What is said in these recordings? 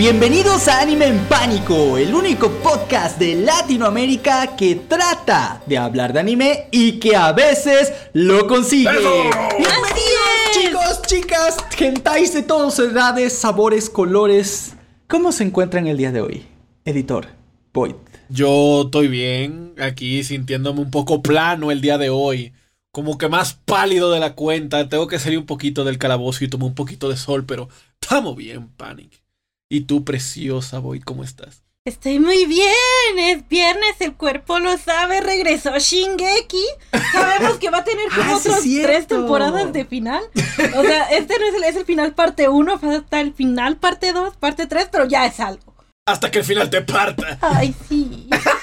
Bienvenidos a Anime en Pánico, el único podcast de Latinoamérica que trata de hablar de anime y que a veces lo consigue. Bienvenidos chicos, chicas, gentais de todas edades, sabores, colores. ¿Cómo se encuentran el día de hoy? Editor, Void. Yo estoy bien, aquí sintiéndome un poco plano el día de hoy. Como que más pálido de la cuenta. Tengo que salir un poquito del calabozo y tomar un poquito de sol, pero estamos bien, Panic. ¿Y tú, preciosa Void, cómo estás? Estoy muy bien, es viernes, el cuerpo lo sabe, regresó Shingeki. Sabemos que va a tener como Ah, sí, otras tres temporadas de final. O sea, este no es el, es el final parte 1, falta el final parte 2, parte 3, pero ya es algo. Hasta que el final te parta. Ay, sí.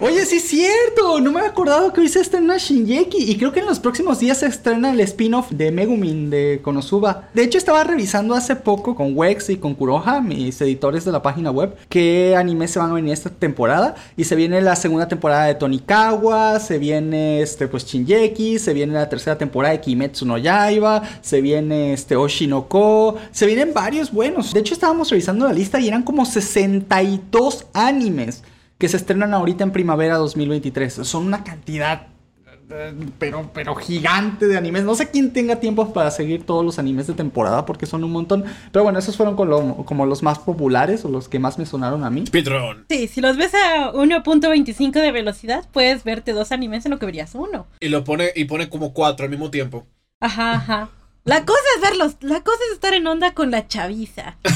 Oye, sí es cierto. No me había acordado que hoy se estrena Shinjeki. Y creo que en los próximos días se estrena el spin-off de Megumin de Konosuba. De hecho, estaba revisando hace poco con Wex y con Kuroha, mis editores de la página web, qué animes se van a venir esta temporada. Y se viene la segunda temporada de Tonikawa, se viene este, pues Shinjeki, se viene la tercera temporada de Kimetsu no Yaiba, se viene este Oshinoko, se vienen varios buenos. De hecho, estábamos revisando la lista y eran como 62 animes que se estrenan ahorita en primavera 2023. Son una cantidad, eh, pero, pero gigante de animes. No sé quién tenga tiempo para seguir todos los animes de temporada porque son un montón. Pero bueno, esos fueron con lo- como los más populares o los que más me sonaron a mí. Speedrun. Sí, si los ves a 1.25 de velocidad, puedes verte dos animes en lo que verías uno. Y lo pone, y pone como cuatro al mismo tiempo. Ajá, ajá. La cosa es verlos, la cosa es estar en onda con la chaviza.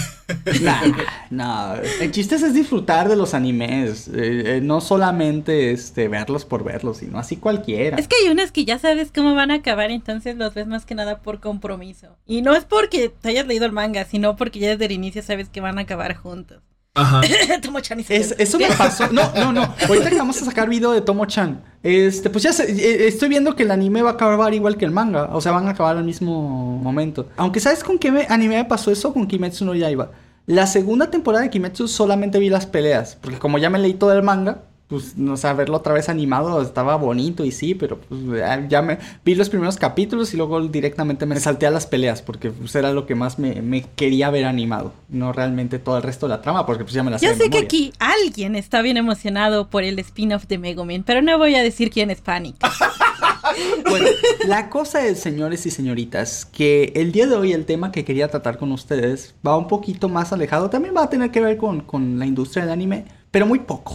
Nah, no, el chiste es disfrutar de los animes. eh, eh, no solamente este, verlos por verlos, sino así cualquiera. Es que hay unas que ya sabes cómo van a acabar, entonces los ves más que nada por compromiso. Y no es porque te hayas leído el manga, sino porque ya desde el inicio sabes que van a acabar juntos. Ajá. Tomo-chan y se Es- eso me pasó. No, no, no. Ahorita que vamos a sacar video de Tomo-chan. Este, pues ya sé, eh, estoy viendo que el anime va a acabar igual que el manga. O sea, van a acabar al mismo momento. Aunque, ¿sabes con qué me- anime me pasó eso? Con Kimetsu no Yaiba. La segunda temporada de Kimetsu solamente vi las peleas. Porque como ya me leí todo el manga, pues, no sé, verlo otra vez animado estaba bonito y sí, pero pues ya- me vi los primeros capítulos y luego directamente me salté a las peleas porque pues, era lo que más me, me quería ver animado. No realmente todo el resto de la trama, porque pues ya me la Yo sé que aquí alguien está bien emocionado por el spin-off de Megumin, pero no voy a decir quién es Panic. Bueno, la cosa es, señores y señoritas, que el día de hoy el tema que quería tratar con ustedes va un poquito más alejado. También va a tener que ver con, con la industria del anime, pero muy poco.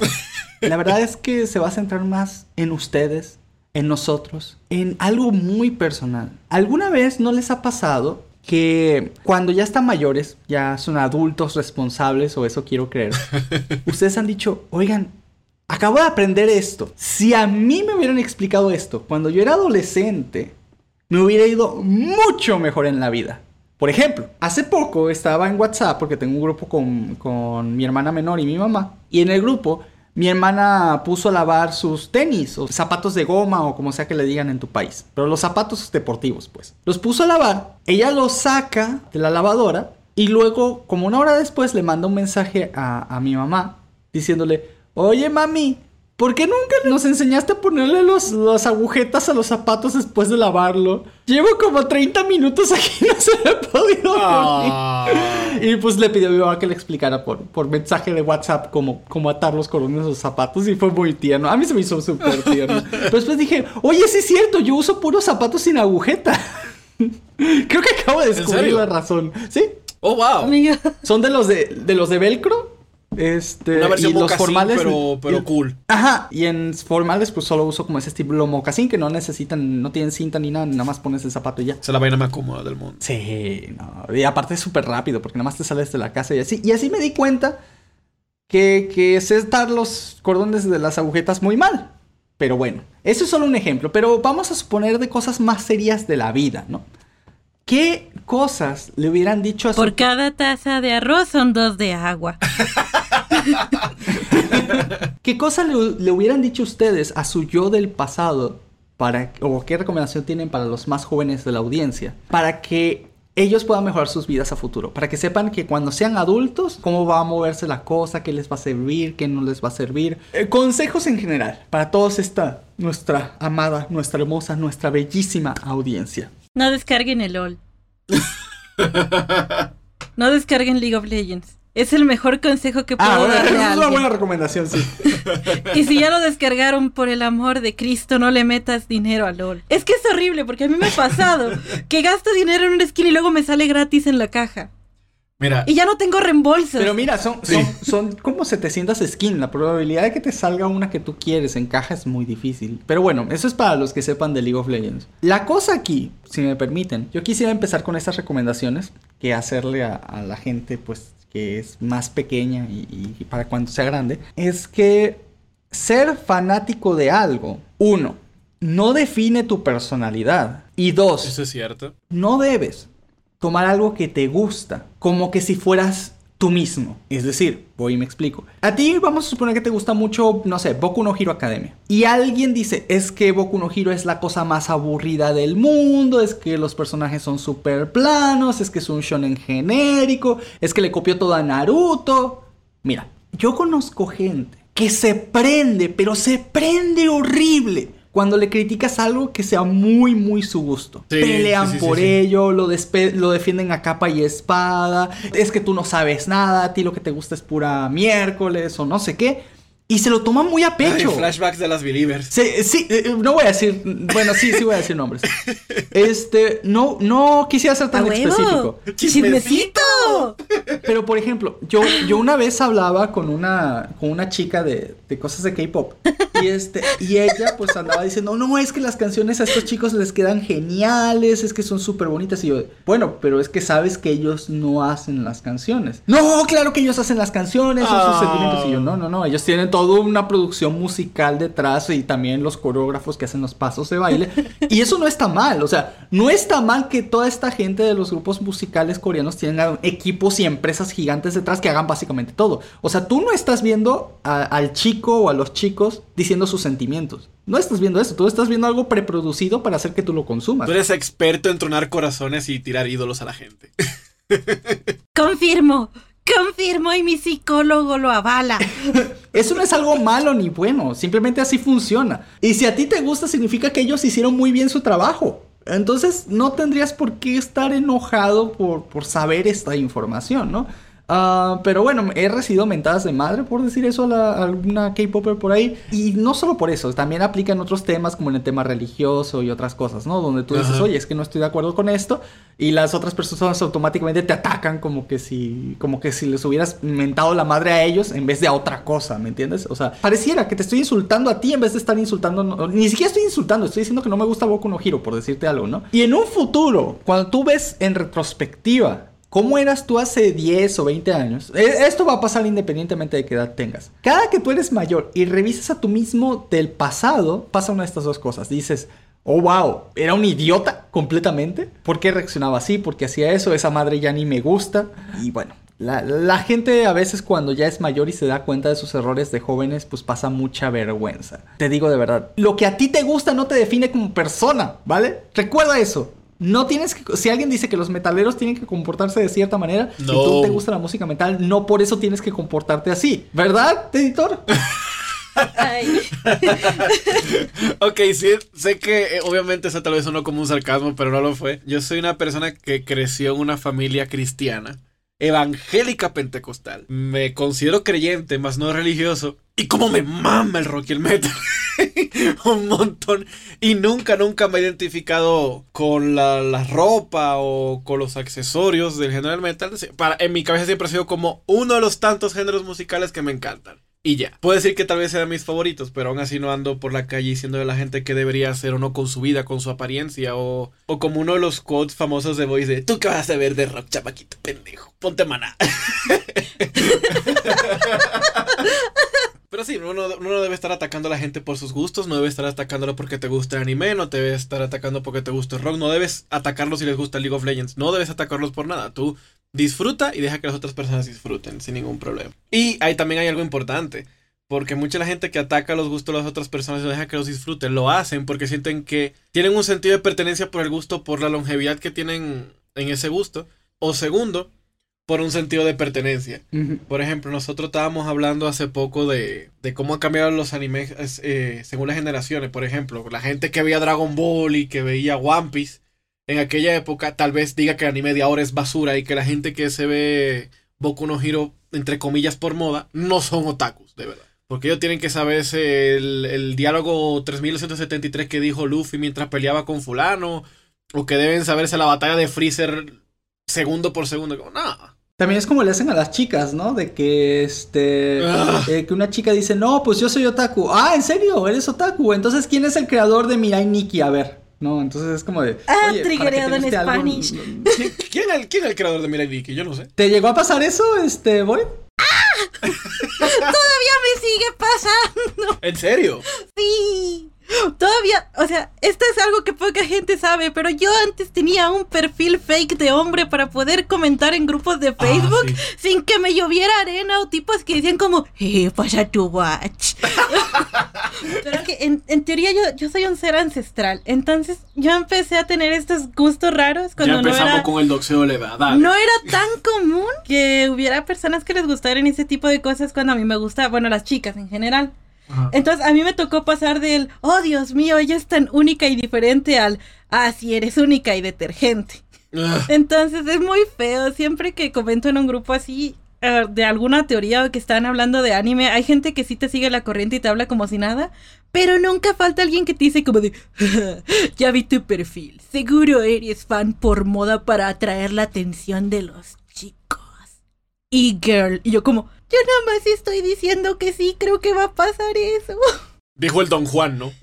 La verdad es que se va a centrar más en ustedes, en nosotros, en algo muy personal. ¿Alguna vez no les ha pasado que cuando ya están mayores, ya son adultos responsables, o eso quiero creer, ustedes han dicho, oigan, acabo de aprender esto. Si a mí me hubieran explicado esto cuando yo era adolescente, me hubiera ido mucho mejor en la vida. Por ejemplo, hace poco estaba en WhatsApp porque tengo un grupo con, con mi hermana menor y mi mamá. Y en el grupo, mi hermana puso a lavar sus tenis o zapatos de goma o como sea que le digan en tu país. Pero los zapatos deportivos, pues. Los puso a lavar. Ella los saca de la lavadora y luego, como una hora después, le manda un mensaje a, a mi mamá diciéndole, oye mami, ¿por qué nunca nos enseñaste a ponerle los, las agujetas a los zapatos después de lavarlo? Llevo como 30 minutos aquí y no se lo he podido poner. Ah. Y pues le pidió a mi mamá que le explicara por, por mensaje de WhatsApp cómo, cómo atar los cordones a los zapatos y fue muy tierno. A mí se me hizo súper tierno. Pero después dije, oye, sí es cierto, yo uso puros zapatos sin agujeta. Creo que acabo de descubrir la razón. ¿Sí? Oh, wow. Son de los de, de los de velcro. Este, Una versión y los formales. pero, pero y- cool. Ajá, y en formales pues solo uso como ese estilo mocasín que no necesitan, no tienen cinta ni nada, nada más pones el zapato y ya. Es la vaina más cómoda del mundo. Sí, no, y aparte es súper rápido porque nada más te sales de la casa y así. Y así me di cuenta que, que sé estar los cordones de las agujetas muy mal. Pero bueno, eso es solo un ejemplo, pero vamos a suponer de cosas más serias de la vida, ¿no? ¿Qué cosas le hubieran dicho a su por cada taza de arroz son dos de agua. ¿Qué cosa le, le hubieran dicho ustedes a su yo del pasado para o qué recomendación tienen para los más jóvenes de la audiencia para que ellos puedan mejorar sus vidas a futuro, para que sepan que cuando sean adultos, cómo va a moverse la cosa, qué les va a servir, qué no les va a servir. Eh, consejos en general para todos esta, nuestra amada, nuestra hermosa, nuestra bellísima audiencia. No descarguen el LOL. No descarguen League of Legends. Es el mejor consejo que puedo Ah, bueno, darle es una buena recomendación, sí. Y si ya lo descargaron por el amor de Cristo, no le metas dinero a LOL. Es que es horrible porque a mí me ha pasado que gasto dinero en un skin y luego me sale gratis en la caja. Mira, Y ya no tengo reembolsos. Pero mira, son, Sí. son, son como 700 skins. La probabilidad de que te salga una que tú quieres en caja es muy difícil. Pero bueno, eso es para los que sepan de League of Legends. La cosa aquí, si me permiten, yo quisiera empezar con estas recomendaciones que hacerle a, a la gente, pues, que es más pequeña y, y para cuando sea grande, es que ser fanático de algo, uno, no define tu personalidad. Y dos, eso es cierto. no debes tomar algo que te gusta como que si fueras tú mismo. Es decir, voy y me explico. A ti vamos a suponer que te gusta mucho, no sé, Boku no Hero Academia. Y alguien dice, es que Boku no Hero es la cosa más aburrida del mundo, es que los personajes son súper planos, es que es un shonen genérico, es que le copió todo a Naruto. Mira, yo conozco gente que se prende, pero se prende horrible. Cuando le criticas algo que sea muy, muy su gusto. Sí, Pelean sí, sí, sí, por ello, lo, lo defienden a capa y espada. Es que tú no sabes nada, a ti lo que te gusta es pura miércoles o no sé qué. Y se lo toman muy a pecho. Ay, flashbacks de las Believers. Sí, sí, eh, no voy a decir, bueno, sí, sí voy a decir nombres. Este, no, no quisiera ser ¡A tan específico. ¡Chismecito! Pero por ejemplo, yo, yo una vez hablaba con una, con una chica de, de cosas de K-pop. Y este, y ella pues andaba diciendo, no, es que las canciones a estos chicos les quedan geniales, es que son súper bonitas. Y yo, bueno, pero es que sabes que ellos no hacen las canciones. No, claro que ellos hacen las canciones, son sus sentimientos. Y yo, no, no, no, ellos tienen toda una producción musical detrás y también los coreógrafos que hacen los pasos de baile. Y eso no está mal, o sea, no está mal que toda esta gente de los grupos musicales coreanos tengan equipos y empresas gigantes detrás que hagan básicamente todo. O sea, tú no estás viendo a- al chico o a los chicos diciendo sus sentimientos. No estás viendo eso, tú estás viendo algo preproducido para hacer que tú lo consumas. Tú eres experto en tronar corazones y tirar ídolos a la gente. Confirmo, confirmo y mi psicólogo lo avala. Eso no es algo malo ni bueno, simplemente así funciona. Y si a ti te gusta, significa que ellos hicieron muy bien su trabajo. Entonces no tendrías por qué estar enojado por, por saber esta información, ¿no? Ah, pero bueno, he recibido mentadas de madre por decir eso a, la- a alguna K-Popper por ahí. Y no solo por eso, también aplica en otros temas como en el tema religioso y otras cosas, ¿no? Donde tú dices, Ajá. oye, es que no estoy de acuerdo con esto. Y las otras personas automáticamente te atacan como que si, como que si les hubieras mentado la madre a ellos en vez de a otra cosa, ¿me entiendes? O sea, pareciera que te estoy insultando a ti en vez de estar insultando, no- ni siquiera estoy insultando, estoy diciendo que no me gusta Boku no Hero, por decirte algo, ¿no? Y en un futuro, cuando tú ves en retrospectiva ¿Cómo eras tú hace 10 o 20 años? E- Esto va a pasar independientemente de qué edad tengas. Cada que tú eres mayor y revisas a tú mismo del pasado, pasa una de estas dos cosas. Dices, oh wow, era un idiota completamente. ¿Por qué reaccionaba así? ¿Por qué hacía eso? Esa madre ya ni me gusta. Y bueno, la, la gente a veces cuando ya es mayor y se da cuenta de sus errores de jóvenes, pues pasa mucha vergüenza. Te digo de verdad, lo que a ti te gusta no te define como persona, ¿vale? Recuerda eso. No tienes que. Si alguien dice que los metaleros tienen que comportarse de cierta manera y No. tú te gusta la música metal, no por eso tienes que comportarte así. ¿Verdad, editor? Ay. Ok, sí, sé que eh, obviamente eso tal vez sonó como un sarcasmo, pero no lo fue. Yo soy una persona que creció en una familia cristiana, evangélica pentecostal. Me considero creyente, más no religioso. Y como me mama el rock y el metal. un montón. Y nunca, nunca me he identificado con la, ropa o con los accesorios del género del metal. En mi cabeza siempre ha sido como uno de los tantos géneros musicales que me encantan. Y ya. Puedo decir que tal vez sean mis favoritos, pero aún así no ando por la calle diciendo de la gente que debería hacer o no con su vida, con su apariencia, o, o como uno de los quotes famosos de Voice de ¿Tú qué vas a ver de rock, chamaquito pendejo? Ponte maná. Pero sí, uno, uno no debe estar atacando a la gente por sus gustos, no debe estar atacándolo porque te gusta el anime, no te debe estar atacando porque te gusta el rock, no debes atacarlos si les gusta League of Legends, no debes atacarlos por nada. Tú disfruta y deja que las otras personas disfruten sin ningún problema. Y ahí también hay algo importante, porque mucha la gente que ataca los gustos de las otras personas y deja que los disfruten, lo hacen porque sienten que tienen un sentido de pertenencia por el gusto, por la longevidad que tienen en ese gusto, o segundo, por un sentido de pertenencia. Por ejemplo, nosotros estábamos hablando hace poco de, de cómo han cambiado los animes eh, según las generaciones. Por ejemplo, la gente que veía Dragon Ball y que veía One Piece en aquella época tal vez diga que el anime de ahora es basura y que la gente que se ve Boku no Hero, entre comillas, por moda, no son otakus, de verdad. Porque ellos tienen que saberse el, el diálogo 3173 que dijo Luffy mientras peleaba con fulano, o que deben saberse la batalla de Freezer segundo por segundo. Como, nada. También es como le hacen a las chicas, ¿no? De que este. Ah. eh, que una chica dice, no, pues yo soy otaku. Ah, ¿en serio? ¿Eres otaku? Entonces, ¿quién es el creador de Mirai Nikki? A ver. No, entonces es como de. Ah, triggereado en Spanish. ¿Quién, el, quién es el creador de Mirai Nikki? Yo no sé. ¿Te llegó a pasar eso, este, Boy? Todavía me sigue pasando. ¿En serio? Sí. Todavía, o sea, esto es algo que poca gente sabe, pero yo antes tenía un perfil fake de hombre para poder comentar en grupos de Facebook sí. sin que me lloviera arena o tipos que decían como, eh, pasa tu watch. pero que en, en teoría yo, yo soy un ser ancestral, entonces yo empecé a tener estos gustos raros cuando ya no empezamos era... con el doxeo leve. Dale. No era tan común que hubiera personas que les gustaran ese tipo de cosas cuando a mí me gusta, bueno, las chicas en general. Ajá. Entonces a mí me tocó pasar del, oh Dios mío, ella es tan única y diferente al, ah, sí, eres única y detergente. Entonces es muy feo, siempre que comento en un grupo así eh, de alguna teoría o que están hablando de anime, hay gente que sí te sigue la corriente y te habla como si nada, pero nunca falta alguien que te dice como de, ya vi tu perfil, seguro eres fan por moda para atraer la atención de los chicos. Y girl, y yo como, yo nada más estoy diciendo que sí, creo que va a pasar eso. Dijo el Don Juan, ¿no?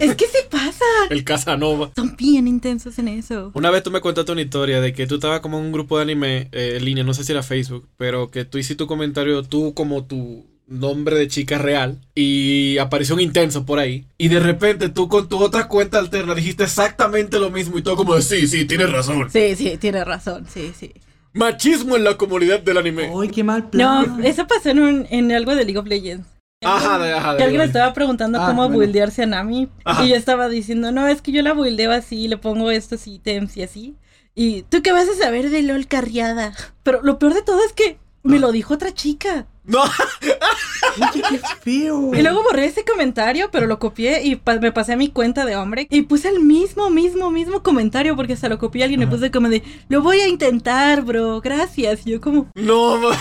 es que se pasa. El Casanova. Son bien intensos en eso. Una vez tú me contaste una historia de que tú estabas como en un grupo de anime eh, en línea, no sé si era Facebook, pero que tú hiciste tu comentario, tú como tu nombre de chica real, y apareció un intenso por ahí, y de repente tú con tu otra cuenta alterna dijiste exactamente lo mismo y todo como de sí, sí, tienes razón. Sí, sí, tiene razón, sí, sí. Machismo en la comunidad del anime. ¡Ay, qué mal plan! No, eso pasó en, un- en algo de League of Legends. Ajá, de, ajá, de- Que alguien estaba preguntando Ah, cómo bueno. buildearse a Nami. Ajá. Y yo estaba diciendo, no, es que yo la buildeo así, le pongo estos ítems y así. Y tú qué vas a saber de LOL carriada. Pero lo peor de todo es que me lo dijo otra chica. No, Oye, qué feo. Y luego borré ese comentario, pero lo copié y pa- me pasé a mi cuenta de hombre. Y puse el mismo, mismo, mismo comentario porque hasta lo copié a alguien y me puse como de, lo voy a intentar, bro, gracias. Y yo como, no,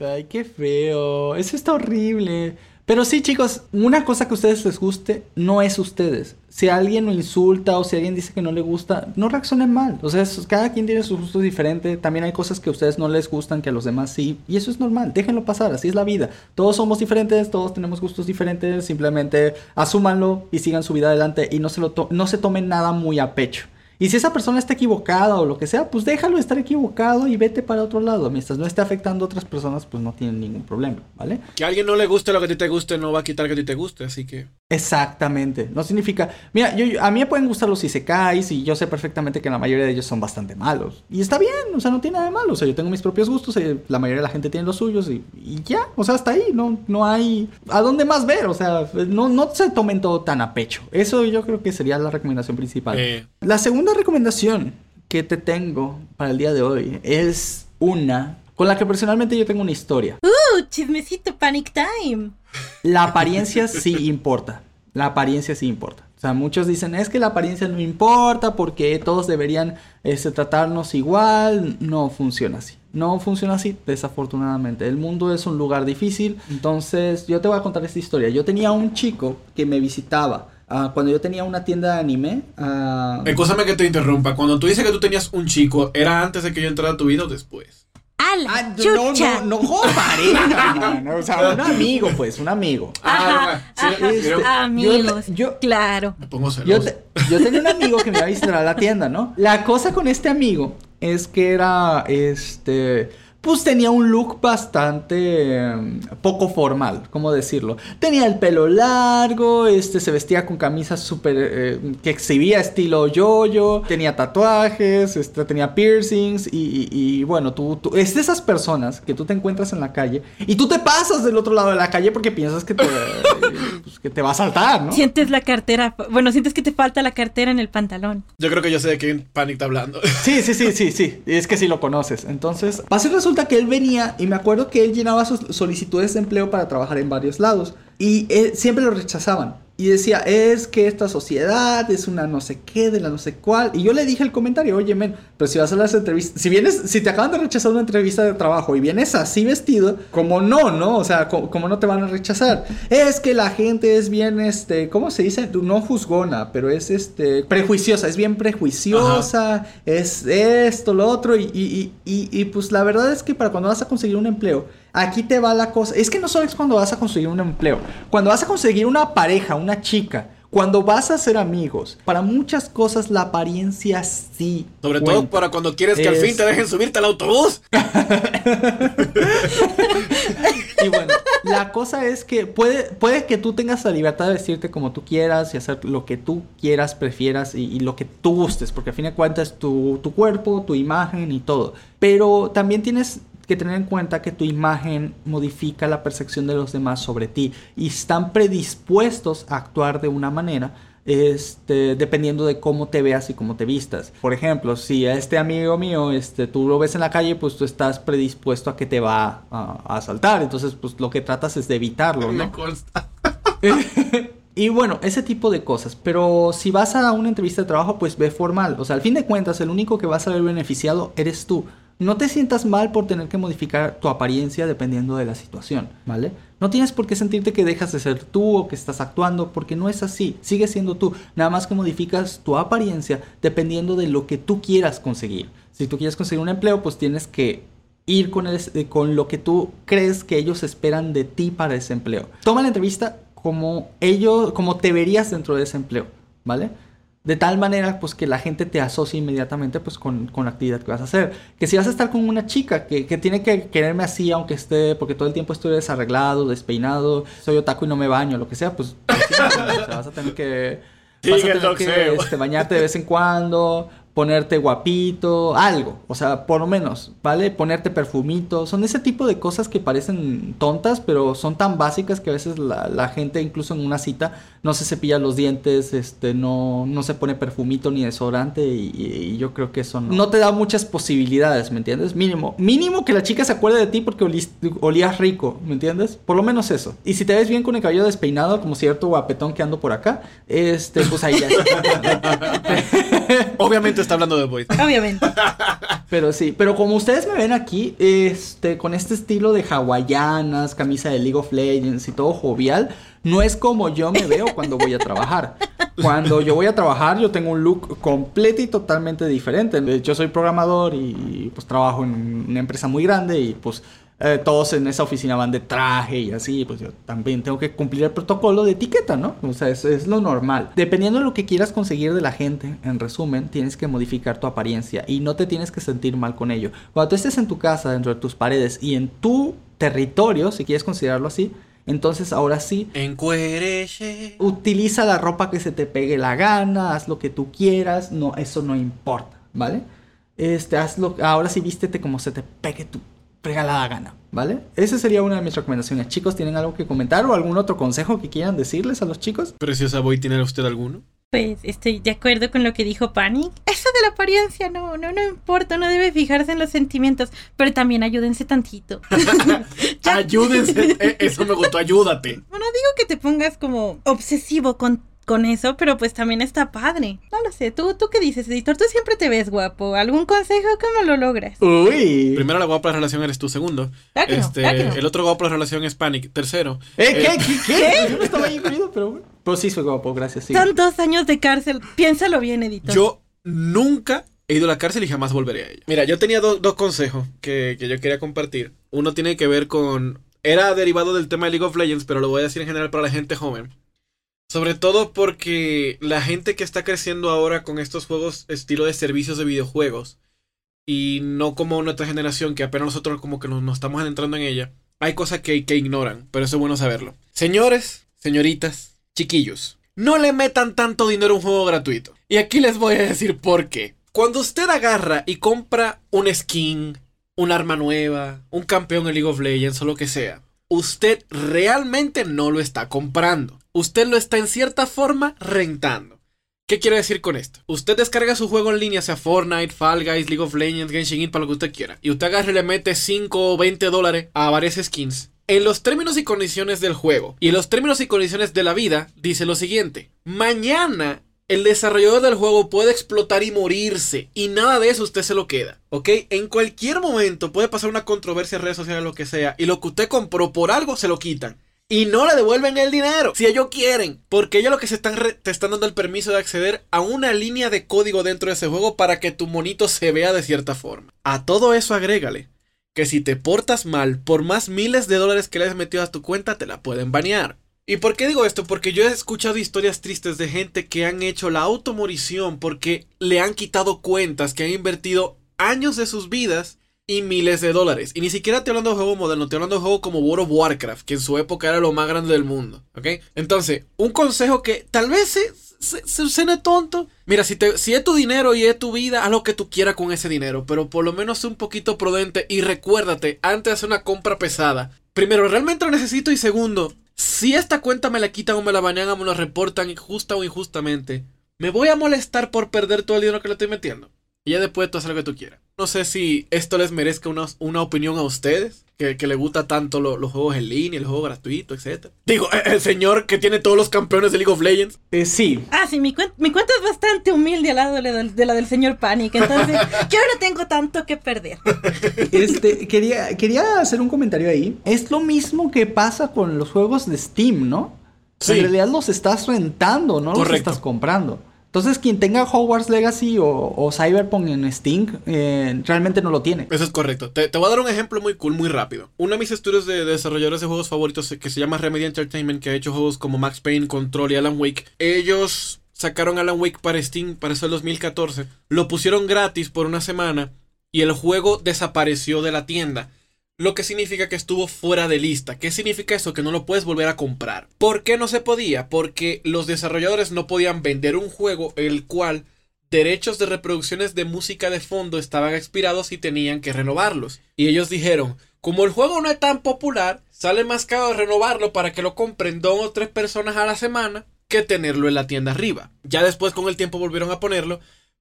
Ay, qué feo. Eso está horrible. Pero sí, chicos, una cosa que a ustedes les guste no es ustedes. Si alguien lo insulta o si alguien dice que no le gusta, no reaccionen mal. O sea, cada quien tiene sus gustos diferentes. También hay cosas que a ustedes no les gustan que a los demás sí. Y eso es normal. Déjenlo pasar. Así es la vida. Todos somos diferentes, todos tenemos gustos diferentes. Simplemente asúmanlo y sigan su vida adelante y no se, lo no se tomen nada muy a pecho. Y si esa persona está equivocada o lo que sea, pues déjalo estar equivocado y vete para otro lado. Mientras no esté afectando a otras personas, pues no tienen ningún problema, ¿vale? que a alguien no le guste lo que a ti te guste no va a quitar que a ti te guste, así que... Exactamente. No significa. Mira, yo, yo- a mí me pueden gustar los isekais y yo sé perfectamente que la mayoría de ellos son bastante malos. Y está bien, o sea, no tiene nada de malo. O sea, yo tengo mis propios gustos, eh, la mayoría de la gente tiene los suyos y, y ya. O sea, hasta ahí. No, no hay. ¿A dónde más ver? O sea, no, no se tomen todo tan a pecho. Eso yo creo que sería la recomendación principal. eh, La segunda recomendación que te tengo para el día de hoy es una con la que personalmente yo tengo una historia. uh, chismecito, panic time. La apariencia sí importa. La apariencia sí importa. O sea, muchos dicen, es que la apariencia no importa porque todos deberían este, tratarnos igual. No funciona así. No funciona así, desafortunadamente. El mundo es un lugar difícil. Entonces, yo te voy a contar esta historia. Yo tenía un chico que me visitaba. Ah, cuando yo tenía una tienda de anime. ah, Escúchame que te interrumpa. Cuando tú dices que tú tenías un chico, ¿era antes de que yo entrara a tu vida o después? ¡Ala! Ah, no, ¡Chucha! no, no, joder, pareja, mano. O sea, un amigo, pues, un amigo. Ajá, Ah, sí, ajá, creo- amigos. yo- claro. Me pongo Yo, yo tenía un amigo que me iba a visitar a la tienda, ¿no? La cosa con este amigo es que era, este, pues tenía un look bastante em, poco formal, ¿cómo decirlo? Tenía el pelo largo, este, se vestía con camisas súper, eh, que exhibía estilo yo-yo, tenía tatuajes, este, tenía piercings y, y- y, bueno, tú, tú- es de esas personas que tú te encuentras en la calle y tú te pasas del otro lado de la calle porque piensas que te, pues, que te va a saltar, ¿no? Sientes la cartera, bueno, sientes que te falta la cartera en el pantalón. Yo creo que yo sé de quién Panic está hablando. Sí, sí, sí, sí, sí. Es que sí lo conoces. Entonces, pasa y que él venía y me acuerdo que él llenaba sus solicitudes de empleo para trabajar en varios lados. Y él- siempre lo rechazaban. Y decía, es que esta sociedad es una no sé qué, de la no sé cuál. Y yo le dije el comentario, oye, men, pero si vas a las entrevistas, si vienes, si te acaban de rechazar una entrevista de trabajo y vienes así vestido, como no, ¿no? O sea, como, no te van a rechazar. Es que la gente es bien, este, ¿cómo se dice? No juzgona, pero es, este, prejuiciosa, es bien prejuiciosa, es esto, lo otro. Y, y, y, y pues la verdad es que para cuando vas a conseguir un empleo, Aquí te va la cosa. Es que no solo es cuando vas a conseguir un empleo. Cuando vas a conseguir una pareja, una chica, cuando vas a ser amigos, para muchas cosas la apariencia sí. Sobre todo para cuando quieres que al fin te dejen subirte al autobús. y bueno, la cosa es que puede, puede que tú tengas la libertad de vestirte como tú quieras y hacer lo que tú quieras, prefieras y, lo que tú gustes, porque al fin de cuentas tu, tu cuerpo, tu imagen y todo. Pero también tienes que tener en cuenta que tu imagen modifica la percepción de los demás sobre ti y están predispuestos a actuar de una manera este, dependiendo de cómo te veas y cómo te vistas. Por ejemplo, si a este amigo mío, este, tú lo ves en la calle, pues tú estás predispuesto a que te va a, asaltar. Entonces, pues lo que tratas es de evitarlo, ¿no? y bueno, ese tipo de cosas. Pero si vas a una entrevista de trabajo, pues ve formal. O sea, al fin de cuentas, el único que va a salir beneficiado eres tú. No te sientas mal por tener que modificar tu apariencia dependiendo de la situación, ¿vale? No tienes por qué sentirte que dejas de ser tú o que estás actuando, porque no es así. Sigue siendo tú. Nada más que modificas tu apariencia dependiendo de lo que tú quieras conseguir. Si tú quieres conseguir un empleo, pues tienes que ir con, con lo que tú crees que ellos esperan de ti para ese empleo. Toma la entrevista como ellos, como te verías dentro de ese empleo, ¿vale? De tal manera, pues que la gente te asocie inmediatamente pues con, la actividad que vas a hacer. Que si vas a estar con una chica que, tiene que quererme así, aunque esté, porque todo el tiempo estoy desarreglado, despeinado, soy otaku y no me baño, lo que sea, pues, pues vas a tener que, vas a tener que este, bañarte de vez en cuando, ponerte guapito, algo, o sea, por lo menos, ¿vale? Ponerte perfumito, son ese tipo de cosas que parecen tontas, pero son tan básicas que a veces la, gente, incluso en una cita, no se cepilla los dientes, este, no, no se pone perfumito ni desodorante y, yo creo que eso no, te da muchas posibilidades, ¿me entiendes? Mínimo, mínimo que la chica se acuerde de ti porque olías rico, ¿me entiendes? Por lo menos eso. Y si te ves bien con el cabello despeinado, como cierto guapetón que ando por acá, este, pues ahí ya. Obviamente está hablando de Void. Obviamente. Pero sí, pero como ustedes me ven aquí, este, con este estilo de hawaianas, camisa de League of Legends y todo jovial, no es como yo me veo cuando voy a trabajar. Cuando yo voy a trabajar, yo tengo un look completo y totalmente diferente. Yo soy programador y pues trabajo en una empresa muy grande y pues eh, todos en esa oficina van de traje y así, pues yo también tengo que cumplir el protocolo de etiqueta, ¿no? O sea, es, es lo normal. Dependiendo de lo que quieras conseguir de la gente, en resumen, tienes que modificar tu apariencia y no te tienes que sentir mal con ello. Cuando tú estés en tu casa, dentro de tus paredes y en tu territorio, si quieres considerarlo así, entonces ahora sí. Encuereche. Utiliza la ropa que se te pegue la gana, haz lo que tú quieras, no, eso no importa, ¿vale? Este, hazlo, ahora sí vístete como se te pegue tu regalada gana, ¿vale? Esa sería una de mis recomendaciones. Chicos, ¿tienen algo que comentar o algún otro consejo que quieran decirles a los chicos? Preciosa Boy, ¿tiene usted alguno? Pues estoy de acuerdo con lo que dijo Panic. Eso de la apariencia no, no, no importa, no debe fijarse en los sentimientos, pero también ayúdense tantito. ayúdense, e, eso me gustó, ayúdate. Bueno, digo que te pongas como obsesivo con con eso, pero pues también está padre. No lo sé, ¿tú, tú qué dices, editor? Tú siempre te ves guapo. ¿Algún consejo? ¿Cómo lo logras? Uy. Primero la guapa relación eres tú, segundo. este, El otro guapo la relación es Panic, tercero. ¿Eh? ¿Qué? Eh, ¿Qué? ¿Qué? Yo no estaba ahí incluido, pero Pero sí soy guapo, gracias. Sí. Son dos años de cárcel. Piénsalo bien, editor. Yo nunca he ido a la cárcel y jamás volveré a ella. Mira, yo tenía dos consejos que, que yo quería compartir. Uno tiene que ver con... Era derivado del tema de League of Legends, pero lo voy a decir en general para la gente joven. Sobre todo porque la gente que está creciendo ahora con estos juegos estilo de servicios de videojuegos y no como nuestra generación que apenas nosotros como que nos, estamos adentrando en ella, hay cosas que, que ignoran, pero eso es bueno saberlo. Señores, señoritas, chiquillos, no le metan tanto dinero a un juego gratuito. Y aquí les voy a decir por qué. Cuando usted agarra y compra un skin, un arma nueva, un campeón en League of Legends o lo que sea, usted realmente no lo está comprando. Usted lo está en cierta forma rentando. ¿Qué quiero decir con esto? Usted descarga su juego en línea, sea Fortnite, Fall Guys, League of Legends, Genshin Impact, lo que usted quiera. Y usted agarra y le mete 5 o 20 dólares a varias skins. En los términos y condiciones del juego y en los términos y condiciones de la vida, dice lo siguiente. Mañana el desarrollador del juego puede explotar y morirse. Y nada de eso usted se lo queda. ¿Ok? En cualquier momento puede pasar una controversia en redes sociales, lo que sea. Y lo que usted compró por algo se lo quitan. Y no le devuelven el dinero. Si ellos quieren. Porque ellos lo que se están te están dando el permiso de acceder a una línea de código dentro de ese juego para que tu monito se vea de cierta forma. A todo eso agrégale que si te portas mal, por más miles de dólares que le hayas metido a tu cuenta, te la pueden banear. ¿Y por qué digo esto? Porque yo he escuchado historias tristes de gente que han hecho la automorición porque le han quitado cuentas, que han invertido años de sus vidas y miles de dólares. Y ni siquiera te hablando de juego moderno, te hablando de juego como World of Warcraft, que en su época era lo más grande del mundo. ¿Ok? Entonces, un consejo que tal vez se, suene tonto. Mira, si, te, si es tu dinero y es tu vida, haz lo que tú quieras con ese dinero. Pero por lo menos sé un poquito prudente y recuérdate, antes de hacer una compra pesada. Primero, ¿realmente lo necesito? Y segundo, si esta cuenta me la quitan o me la banean o me la reportan justa o injustamente, ¿me voy a molestar por perder todo el dinero que le estoy metiendo? Y ya después tú haces lo que tú quieras. No sé si esto les merezca una, una opinión a ustedes, que, que le gusta tanto los juegos en línea, el juego gratuito, etc. Digo, eh, el señor que tiene todos los campeones de League of Legends. Eh, sí. Ah, sí, mi, mi cuenta es bastante humilde al lado de la, de la del señor Panic, entonces yo no tengo tanto que perder. Este, quería, quería hacer un comentario ahí. Es lo mismo que pasa con los juegos de Steam, ¿no? Sí. En realidad los estás rentando, no los estás comprando. Entonces, quien tenga Hogwarts Legacy o, Cyberpunk en Steam, eh, realmente no lo tiene. Eso es correcto. Te, voy a dar un ejemplo muy cool, muy rápido. Uno de mis estudios de, desarrolladores de juegos favoritos, que se llama Remedy Entertainment, que ha hecho juegos como Max Payne, Control y Alan Wake, ellos sacaron Alan Wake para Steam para eso el 2014. Lo pusieron gratis por una semana y el juego desapareció de la tienda lo que significa que estuvo fuera de lista. ¿Qué significa eso? Que no lo puedes volver a comprar. ¿Por qué no se podía? Porque los desarrolladores no podían vender un juego el cual derechos de reproducciones de música de fondo estaban expirados y tenían que renovarlos. Y ellos dijeron, como el juego no es tan popular, sale más caro renovarlo para que lo compren dos o tres personas a la semana que tenerlo en la tienda arriba. Ya después con el tiempo volvieron a ponerlo.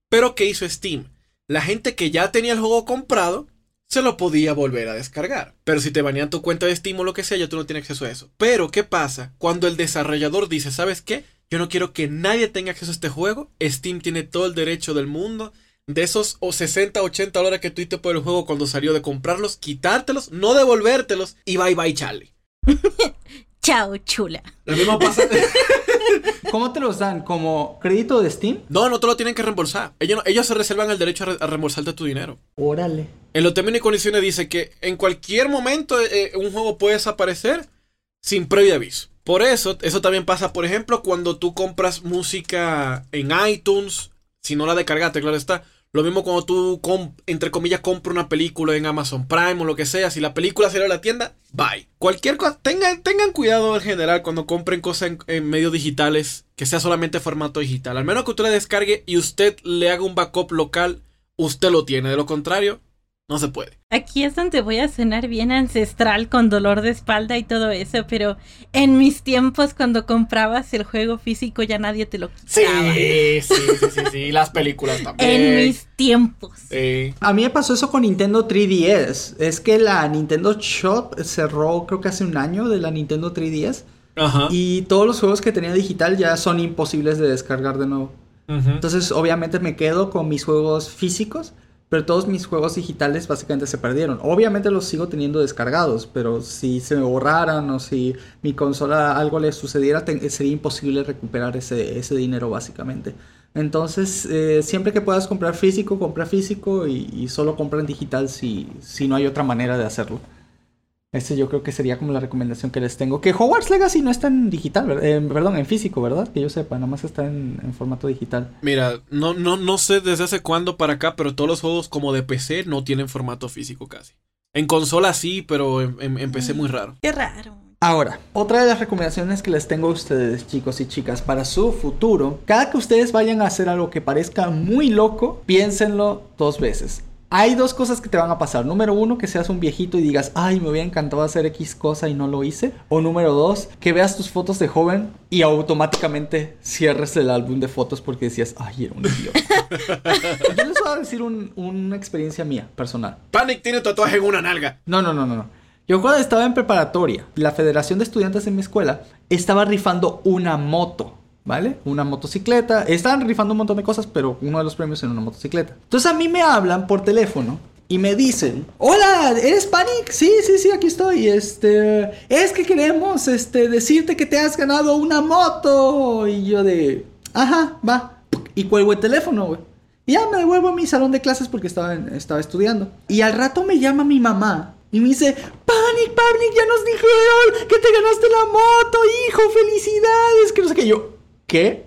Pero ¿qué hizo Steam? La gente que ya tenía el juego comprado se lo podía volver a descargar. Pero si te banean tu cuenta de Steam o lo que sea, ya tú no tienes acceso a eso. Pero, ¿qué pasa? Cuando el desarrollador dice, ¿sabes qué? Yo no quiero que nadie tenga acceso a este juego. Steam tiene todo el derecho del mundo de esos o 60, 80 dólares que tuviste por el juego cuando salió de comprarlos, quitártelos, no devolvértelos y bye bye Charlie. Chao, chula. Lo mismo pasa. ¿Cómo te los dan? ¿Como crédito de Steam? No, no te lo tienen que reembolsar. Ellos, ellos se reservan el derecho a, reembolsarte tu dinero. Órale. En los términos y condiciones dice que en cualquier momento eh, un juego puede desaparecer sin previo aviso. Por eso, eso también pasa, por ejemplo, cuando tú compras música en iTunes, si no la descargaste, claro está. Lo mismo cuando tú, entre comillas, compras una película en Amazon Prime o lo que sea. Si la película salió a la tienda, bye. Cualquier cosa, tengan, tengan cuidado en general cuando compren cosas en, medios digitales que sea solamente formato digital. Al menos que usted le descargue y usted le haga un backup local, usted lo tiene. De lo contrario, no se puede. Aquí es donde voy a cenar bien ancestral con dolor de espalda y todo eso, pero en mis tiempos cuando comprabas el juego físico ya nadie te lo quitaba. Sí, sí, sí, sí, sí, las películas también. En mis tiempos. Sí. A mí me pasó eso con Nintendo 3DS. Es que la Nintendo Shop cerró creo que hace un año de la Nintendo 3DS. Ajá. Y todos los juegos que tenía digital ya son imposibles de descargar de nuevo. Entonces, obviamente me quedo con mis juegos físicos pero todos mis juegos digitales básicamente se perdieron. Obviamente los sigo teniendo descargados, pero si se me borraran o si mi consola algo le sucediera, sería imposible recuperar ese, ese dinero básicamente. Entonces, eh, siempre que puedas comprar físico, compra físico y, y, solo compra en digital si, si no hay otra manera de hacerlo. Ese yo creo que sería como la recomendación que les tengo. Que Hogwarts Legacy no está en digital, eh, perdón, en físico, ¿verdad? Que yo sepa, nada más está en, formato digital. Mira, no, no, no sé desde hace cuándo para acá, pero todos los juegos como de PC no tienen formato físico casi. En consola sí, pero en, PC muy raro. Qué raro. Ahora, otra de las recomendaciones que les tengo a ustedes, chicos y chicas, para su futuro, cada que ustedes vayan a hacer algo que parezca muy loco, piénsenlo dos veces. Hay dos cosas que te van a pasar. Número uno, que seas un viejito y digas, ay, me hubiera encantado hacer X cosa y no lo hice. O número dos, que veas tus fotos de joven y automáticamente cierres el álbum de fotos porque decías, ay, era un idiota. Yo les voy a decir una experiencia mía, personal. Panic tiene tatuaje en una nalga. No, no, no, no. Yo cuando estaba en preparatoria, la Federación de Estudiantes de mi escuela estaba rifando una moto. ¿Vale? Una motocicleta. Estaban rifando un montón de cosas, pero uno de los premios era una motocicleta. Entonces a mí me hablan por teléfono y me dicen, hola, ¿eres Panic? Sí, sí, sí, aquí estoy. Este, es que queremos este, decirte que te has ganado una moto. Y yo de, ajá, va. Y cuelgo el teléfono, güey. Y ya me devuelvo a mi salón de clases porque estaba, en- estaba estudiando. Y al rato me llama mi mamá y me dice, Panic, Panic, ya nos dijeron que te ganaste la moto, hijo, felicidades. Que no sé qué. Yo, ¿qué?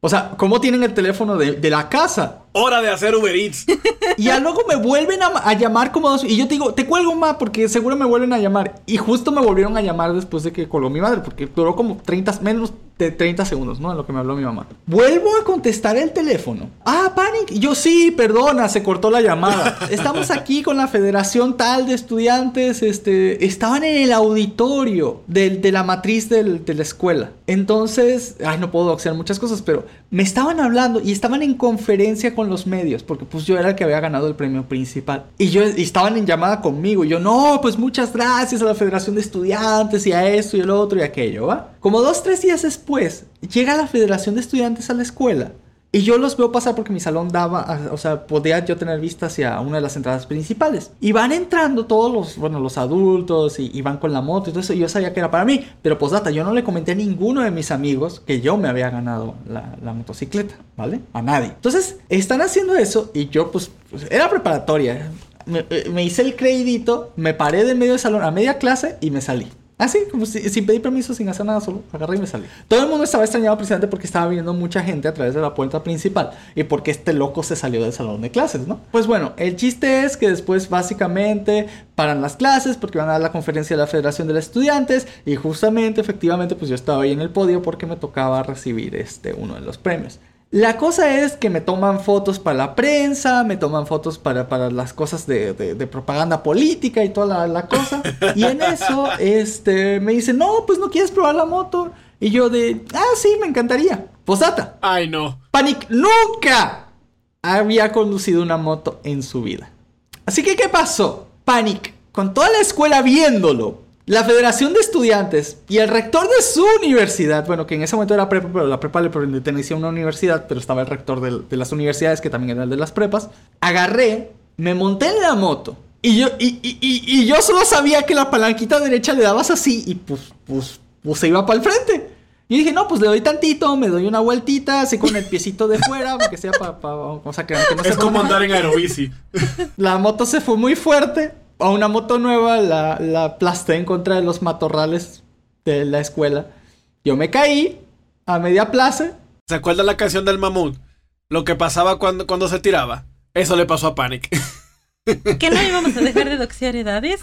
O sea, ¿cómo tienen el teléfono de, de la casa? Hora de hacer Uber Eats. Y ya luego me vuelven a, a llamar como dos. Y yo te digo, te cuelgo más porque seguro me vuelven a llamar. Y justo me volvieron a llamar después de que colgó mi madre. Porque duró como 30, menos de 30 segundos, ¿no? En lo que me habló mi mamá. Vuelvo a contestar el teléfono. Ah, Panic. Yo, sí, perdona, se cortó la llamada. Estamos aquí con la Federación Tal de Estudiantes. Este, estaban en el auditorio del- de la matriz del- de la escuela. Entonces, ay, no puedo hacer muchas cosas, pero me estaban hablando y estaban en conferencia con los medios, porque pues yo era el que había ganado el premio principal. Y yo y estaban en llamada conmigo. Y yo, no, pues muchas gracias a la Federación de Estudiantes y a esto y el otro y aquello, ¿va? Como dos, tres días después, llega la Federación de Estudiantes a la escuela. Y yo los veo pasar porque mi salón daba, o sea, podía yo tener vista hacia una de las entradas principales. Y van entrando todos los, bueno, los adultos y, y van con la moto y todo eso. Y yo sabía que era para mí. Pero pues data, yo no le comenté a ninguno de mis amigos que yo me había ganado la, la motocicleta, ¿vale? A nadie. Entonces, están haciendo eso y yo pues, pues, era preparatoria. Me, eh, me hice el crédito, me paré de medio del salón a media clase y me salí. Así, como si- sin pedir permiso, sin hacer nada, solo agarré y me salí. Todo el mundo estaba extrañado precisamente porque estaba viniendo mucha gente a través de la puerta principal y porque este loco se salió del salón de clases, ¿no? Pues bueno, el chiste es que después básicamente paran las clases porque van a dar la conferencia de la Federación de los Estudiantes y justamente, efectivamente, pues yo estaba ahí en el podio porque me tocaba recibir este uno de los premios. La cosa es que me toman fotos para la prensa, me toman fotos para, para las cosas de, de- de propaganda política y toda la, la cosa. Y en eso, este, me dicen, no, pues no quieres probar la moto. Y yo de, ah, sí, me encantaría. Posata, Ay, no. Panic nunca había conducido una moto en su vida. Así que, ¿qué pasó? Panic, con toda la escuela viéndolo, la Federación de Estudiantes y el rector de su universidad, bueno, que en ese momento era prepa, pero la prepa le pertenecía a una universidad, pero estaba el rector de, las universidades, que también era el de las prepas, agarré, me monté en la moto. Y yo, y, y- y- y yo solo sabía que la palanquita derecha le dabas así y pues, pues, pues se iba para el frente. Y dije, no, pues le doy tantito, me doy una vueltita, así con el piecito de fuera, porque sea para, o sea, que, que no Es se como andar en aerobici. la moto se fue muy fuerte. A una moto nueva la, la aplasté en contra de los matorrales de la escuela. Yo me caí a media plaza. ¿Se acuerda la canción del mamut? Lo que pasaba cuando, cuando se tiraba. Eso le pasó a Panic. ¿Que no íbamos a dejar de doxear edades?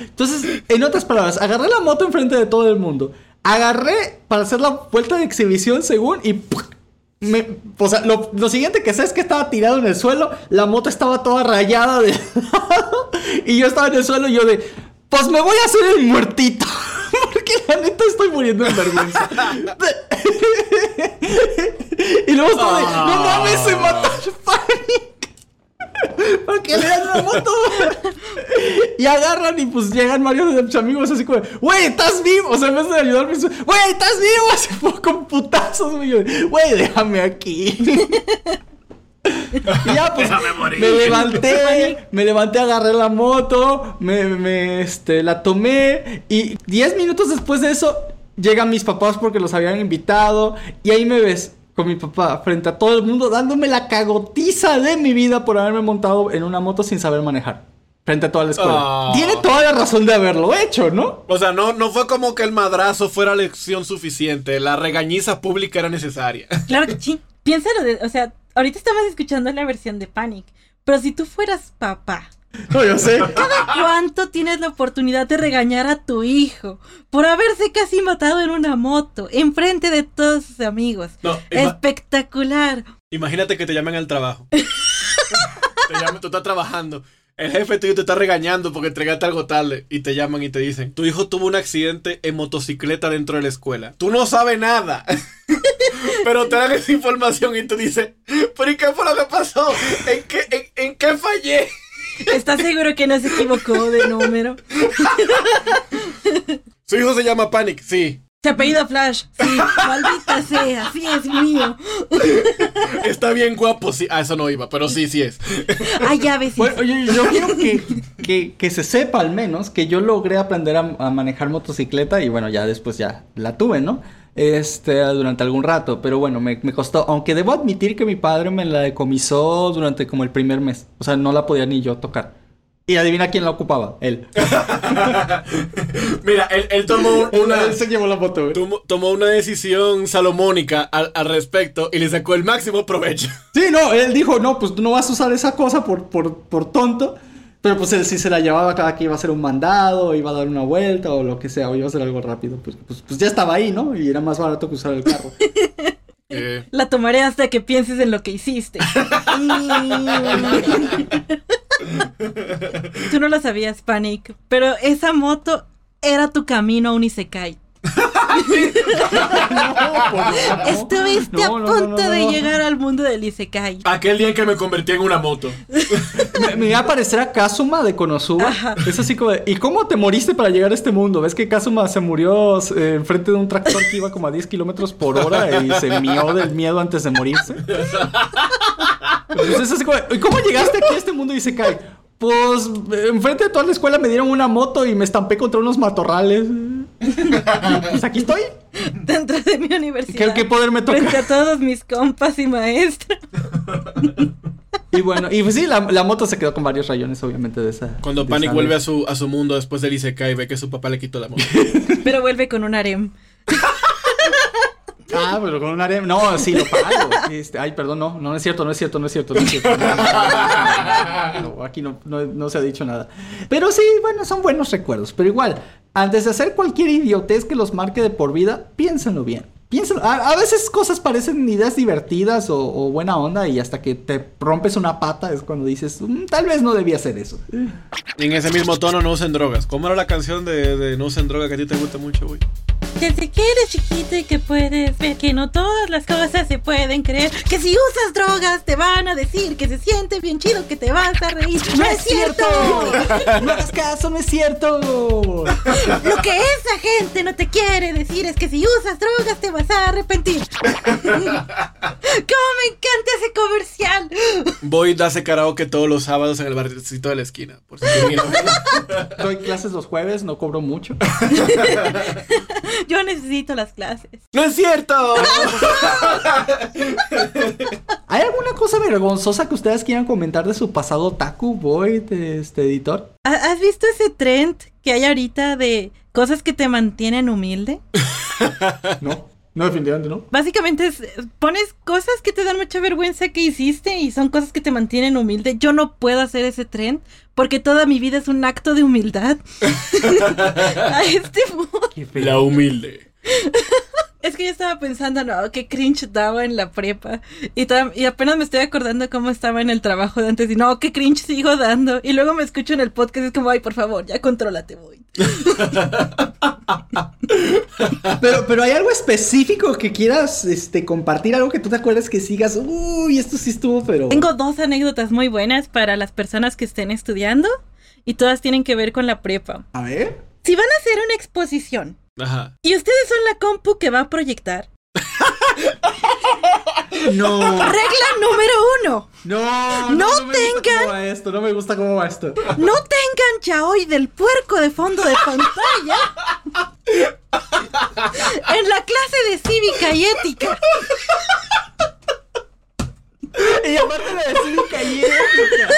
Entonces, en otras palabras, agarré la moto enfrente de todo el mundo. Agarré para hacer la vuelta de exhibición según y... Me, o sea, lo, lo siguiente que sé es que estaba tirado en el suelo, la moto estaba toda rayada de lado y yo estaba en el suelo y yo de, pues me voy a hacer el muertito. Porque la neta estoy muriendo de vergüenza. y luego estaba de, no mames, se mató. Porque le dan la moto. y agarran y pues llegan varios de mis amigos así como, güey, ¿estás vivo? O sea, en vez de ayudarme, güey, ¿estás vivo? Así fue con putazos, güey. Déjame aquí. y ya, pues, morir. me levanté, me levanté, agarré la moto, me, me, este, la tomé y 10 minutos después de eso llegan mis papás porque los habían invitado y ahí me ves con mi papá frente a todo el mundo dándome la cagotiza de mi vida por haberme montado en una moto sin saber manejar. Frente a toda la escuela. Ah. Tiene toda la razón de haberlo hecho, ¿no? O sea, no, no fue como que el madrazo fuera lección suficiente. La regañiza pública era necesaria. Claro que sí. Piénsalo, de, o sea, ahorita estamos escuchando la versión de Panic. Pero si tú fueras papá, No, yo sé. ¿cuánto tienes la oportunidad de regañar a tu hijo por haberse casi matado en una moto, enfrente de todos sus amigos? No, ima- Espectacular. imagínate que te llamen al trabajo. te llaman, tú estás trabajando. El jefe tuyo te está regañando porque entregaste algo tarde y te llaman y te dicen, tu hijo tuvo un accidente en motocicleta dentro de la escuela. Tú no sabes nada. Pero te dan esa información y tú dices, pero ¿y qué fue lo que pasó? ¿En qué, en, en qué fallé? ¿Estás seguro que no se equivocó de número? Su hijo se llama Panic, sí. Se apellido Flash. Sí, maldita sea, sí es mío. Está bien guapo, sí. Ah, eso no iba, pero sí, sí es. Ah, ya ves. sí. Bueno, oye, yo quiero que, que, que se sepa al menos que yo logré aprender a, a manejar motocicleta y bueno, ya después ya la tuve, ¿no? Este, durante algún rato, pero bueno, me, me costó, aunque debo admitir que mi padre me la decomisó durante como el primer mes, o sea, no la podía ni yo tocar. Y adivina quién la ocupaba, él. Mira, él, él tomó una. Él se llevó la güey. Tomó, tomó una decisión salomónica al, al respecto y le sacó el máximo provecho. Sí, no, él dijo, no, pues tú no vas a usar esa cosa por, por, por tonto. Pero pues él sí se la llevaba cada que iba a hacer un mandado, iba a dar una vuelta o lo que sea, o iba a hacer algo rápido. Pues, pues, pues ya estaba ahí, ¿no? Y era más barato que usar el carro. Eh, La tomaré hasta que pienses en lo que hiciste. Tú no lo sabías, Panic, pero esa moto era tu camino a un Isekai. Estuviste a No, no, no, punto no, de no. llegar al mundo del Isekai. aquel día en que me convertí en una moto. me, me iba a parecer a Kazuma de Konosuba. Ajá. Es así como de, ¿y cómo te moriste para llegar a este mundo? ¿Ves que Kazuma se murió eh, enfrente de un tractor que iba como a 10 kilómetros por hora y se mió del miedo antes de morirse? Es así como de, ¿y cómo llegaste aquí a este mundo y se cae? Pues eh, enfrente de toda la escuela me dieron una moto y me estampé contra unos matorrales. Pues aquí estoy. Dentro de mi universidad. ¿Qué, qué poder me toca? Frente a todos mis compas y maestros. Y bueno, y pues sí, la, la moto se quedó con varios rayones, obviamente, de esa. Cuando de Panic esa vuelve a su, a su mundo después del Isekai y ve que su papá le quitó la moto. Pero vuelve con un harem. Ah, pero con un área. No, sí, lo pago. Este, ay, perdón, no, no es cierto, no es cierto, no es cierto, no es cierto. No, no, no, aquí no, no, no se ha dicho nada. Pero sí, bueno, son buenos recuerdos. Pero igual, antes de hacer cualquier idiotez que los marque de por vida, piénsenlo bien. Piénsenlo. A, a veces cosas parecen ideas divertidas o, o buena onda y hasta que te rompes una pata es cuando dices, "Mm, tal vez no debía hacer eso. Y en ese mismo tono no usen drogas. ¿Cómo era la canción de, de No usen droga que a ti te gusta mucho, güey? Desde que eres chiquito y que puedes ver que no todas las cosas se pueden creer. Que si usas drogas te van a decir que se siente bien chido, que te vas a reír. ¡No es cierto! No hagas caso, no es cierto. Lo que esa gente no te quiere decir es que si usas drogas te vas a arrepentir. ¡Cómo me encanta ese comercial! Voy a hacer karaoke todos los sábados en el barricito de la esquina. Por si. Doy clases los jueves, no cobro mucho. Yo necesito las clases. ¡No es cierto! ¿Hay alguna cosa vergonzosa que ustedes quieran comentar de su pasado Taku Boy, de este editor? ¿Ha- ¿Has visto ese trend que hay ahorita de cosas que te mantienen humilde? No, no, definitivamente no. Básicamente es, pones cosas que te dan mucha vergüenza que hiciste y son cosas que te mantienen humilde. Yo no puedo hacer ese trend porque toda mi vida es un acto de humildad. A este. La humilde. Es que yo estaba pensando, no, qué cringe daba en la prepa. Y, y apenas me estoy acordando cómo estaba en el trabajo de antes. Y no, qué cringe sigo dando. Y luego me escucho en el podcast y es como, ay, por favor, ya contrólate, voy. Pero, pero hay algo específico que quieras este, compartir, algo que tú te acuerdas que sigas. Uy, esto sí estuvo, pero. Tengo dos anécdotas muy buenas para las personas que estén estudiando. Y todas tienen que ver con la prepa. A ver. Si van a hacer una exposición Ajá. y ustedes son la compu que va a proyectar, No. regla número uno. No. No me gusta tengan- cómo va esto, no me gusta cómo va esto. No tengan yaoi del puerco de fondo de pantalla en la clase de cívica y ética. Y aparte de cívica y ética.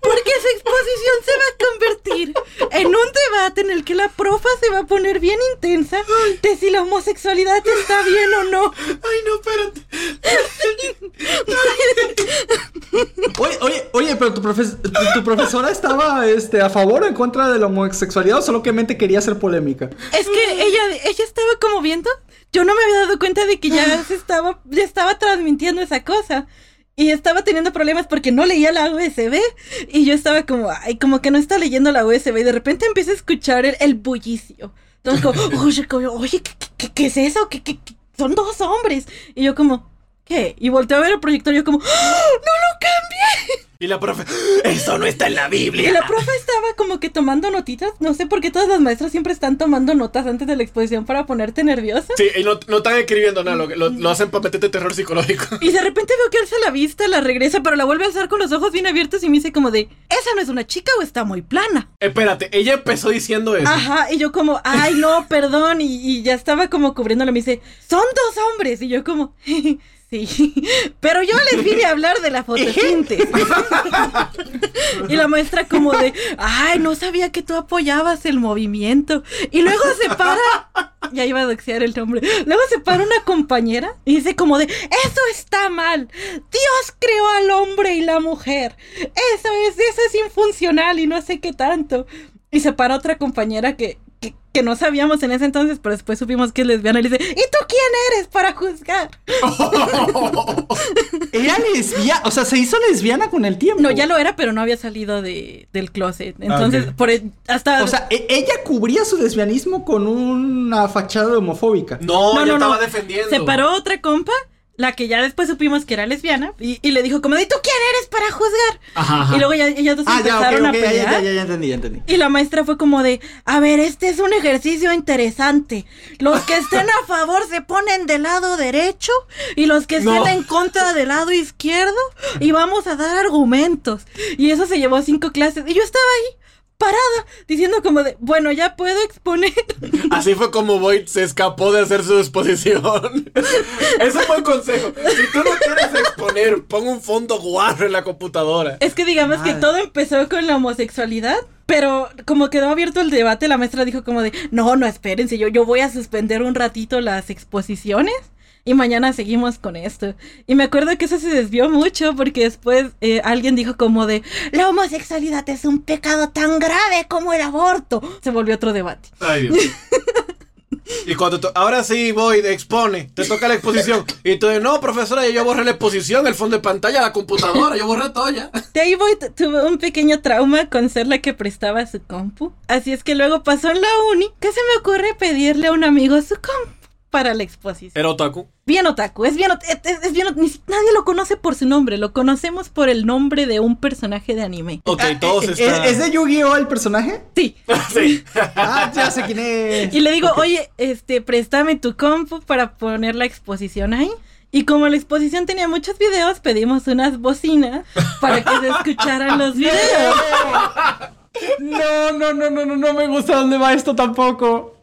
Porque su exposición se va a convertir en un debate en el que la profa se va a poner bien intensa de si la homosexualidad está bien o no. Ay, no, espérate. Oye, oye, oye, pero tu, profes- tu, tu profesora estaba este, a favor o en contra de la homosexualidad o solamente quería hacer polémica. Es que ella, ella estaba como viendo. Yo no me había dado cuenta de que ya se estaba, ya estaba transmitiendo esa cosa. Y estaba teniendo problemas porque no leía la USB. Y yo estaba como, ay, como que no está leyendo la USB. Y de repente empiezo a escuchar el, el bullicio. Entonces como, oye, como, oye, ¿qué, qué- qué es eso? ¿Qué, qué- qué? Son dos hombres. Y yo como, ¿qué? Y volteó a ver el proyector y yo como, ¡Ah! ¡no lo cambié! Y la profe, eso no está en la Y Biblia. la profe estaba como que tomando notitas. No sé por qué todas las maestras siempre están tomando notas antes de la exposición para ponerte nerviosa. Sí, y no, no están escribiendo nada, lo, lo, lo hacen para meterte terror psicológico. Y de repente veo que alza la vista, la regresa, pero la vuelve a alzar con los ojos bien abiertos y me dice como de, ¿esa no es una chica o está muy plana? Espérate, ella empezó diciendo eso. Ajá, y yo como, ay, no, perdón, y, y ya estaba como cubriéndolo, me dice, son dos hombres, y yo como, sí, pero yo les vine a hablar de la fotosíntesis. y la maestra como de, ay, no sabía que tú apoyabas el movimiento. Y luego se para, ya iba a doxear el nombre, luego se para una compañera y dice como de, eso está mal, Dios creó al hombre y la mujer, eso es, eso es infuncional y no sé qué tanto. Y se para otra compañera que, que, no sabíamos en ese entonces, pero después supimos que es lesbiana y le dice, ¿y tú quién eres para juzgar? Era lesbiana, o sea, se hizo lesbiana con el tiempo. No, ya lo era, pero no había salido de, del closet. Entonces, ok. por e- hasta... O sea, e- ella cubría su lesbianismo con una fachada homofóbica. No, No, ella no, no. estaba defendiendo. se paró otra compa, la que ya después supimos que era lesbiana, y, y le dijo como, ¿y tú quién eres para juzgar? Ajá, ajá. Y luego ya ellas dos Ah, ya, empezaron a pelear. ya, ya, ya entendí, ya entendí. Y la maestra fue como de, a ver, este es un ejercicio interesante. Los que estén a favor se ponen del lado derecho y los que estén No. en contra del lado izquierdo y vamos a dar argumentos. Y eso se llevó cinco clases y yo estaba ahí parada diciendo como de, bueno, ya puedo exponer. Así fue como Boyd se escapó de hacer su exposición. es un buen consejo. Si tú no quieres exponer, pon un fondo guarro en la computadora. Es que digamos que todo empezó con la homosexualidad. Pero como quedó abierto el debate, la maestra dijo como de, no, no, espérense, yo, yo voy a suspender un ratito las exposiciones y mañana seguimos con esto. Y me acuerdo que eso se desvió mucho porque después eh, alguien dijo como de, la homosexualidad es un pecado tan grave como el aborto. Se volvió otro debate. Ay, Dios. Y cuando ahora sí, Boyd, expone, te toca la exposición. Y tú dices, no, profesora, yo borré la exposición, el fondo de pantalla, la computadora, yo borré todo ya. De ahí voy, tu- tuve un pequeño trauma con ser la que prestaba su compu. Así es que luego pasó en la uni que se me ocurre pedirle a un amigo su compu para la exposición. Era otaku. Bien otaku, es bien, es, bien nadie lo conoce por su nombre, lo conocemos por el nombre de un personaje de anime. Ok, Ah, todos eh, están. ¿Es, es de Yu-Gi-Oh el personaje? Sí. sí. Ah, ya sé quién es. Y le digo, oye, este, préstame tu compu para poner la exposición ahí. Y como la exposición tenía muchos videos, pedimos unas bocinas para que se escucharan los videos. No, no, no, no, no, no me gusta dónde va esto tampoco.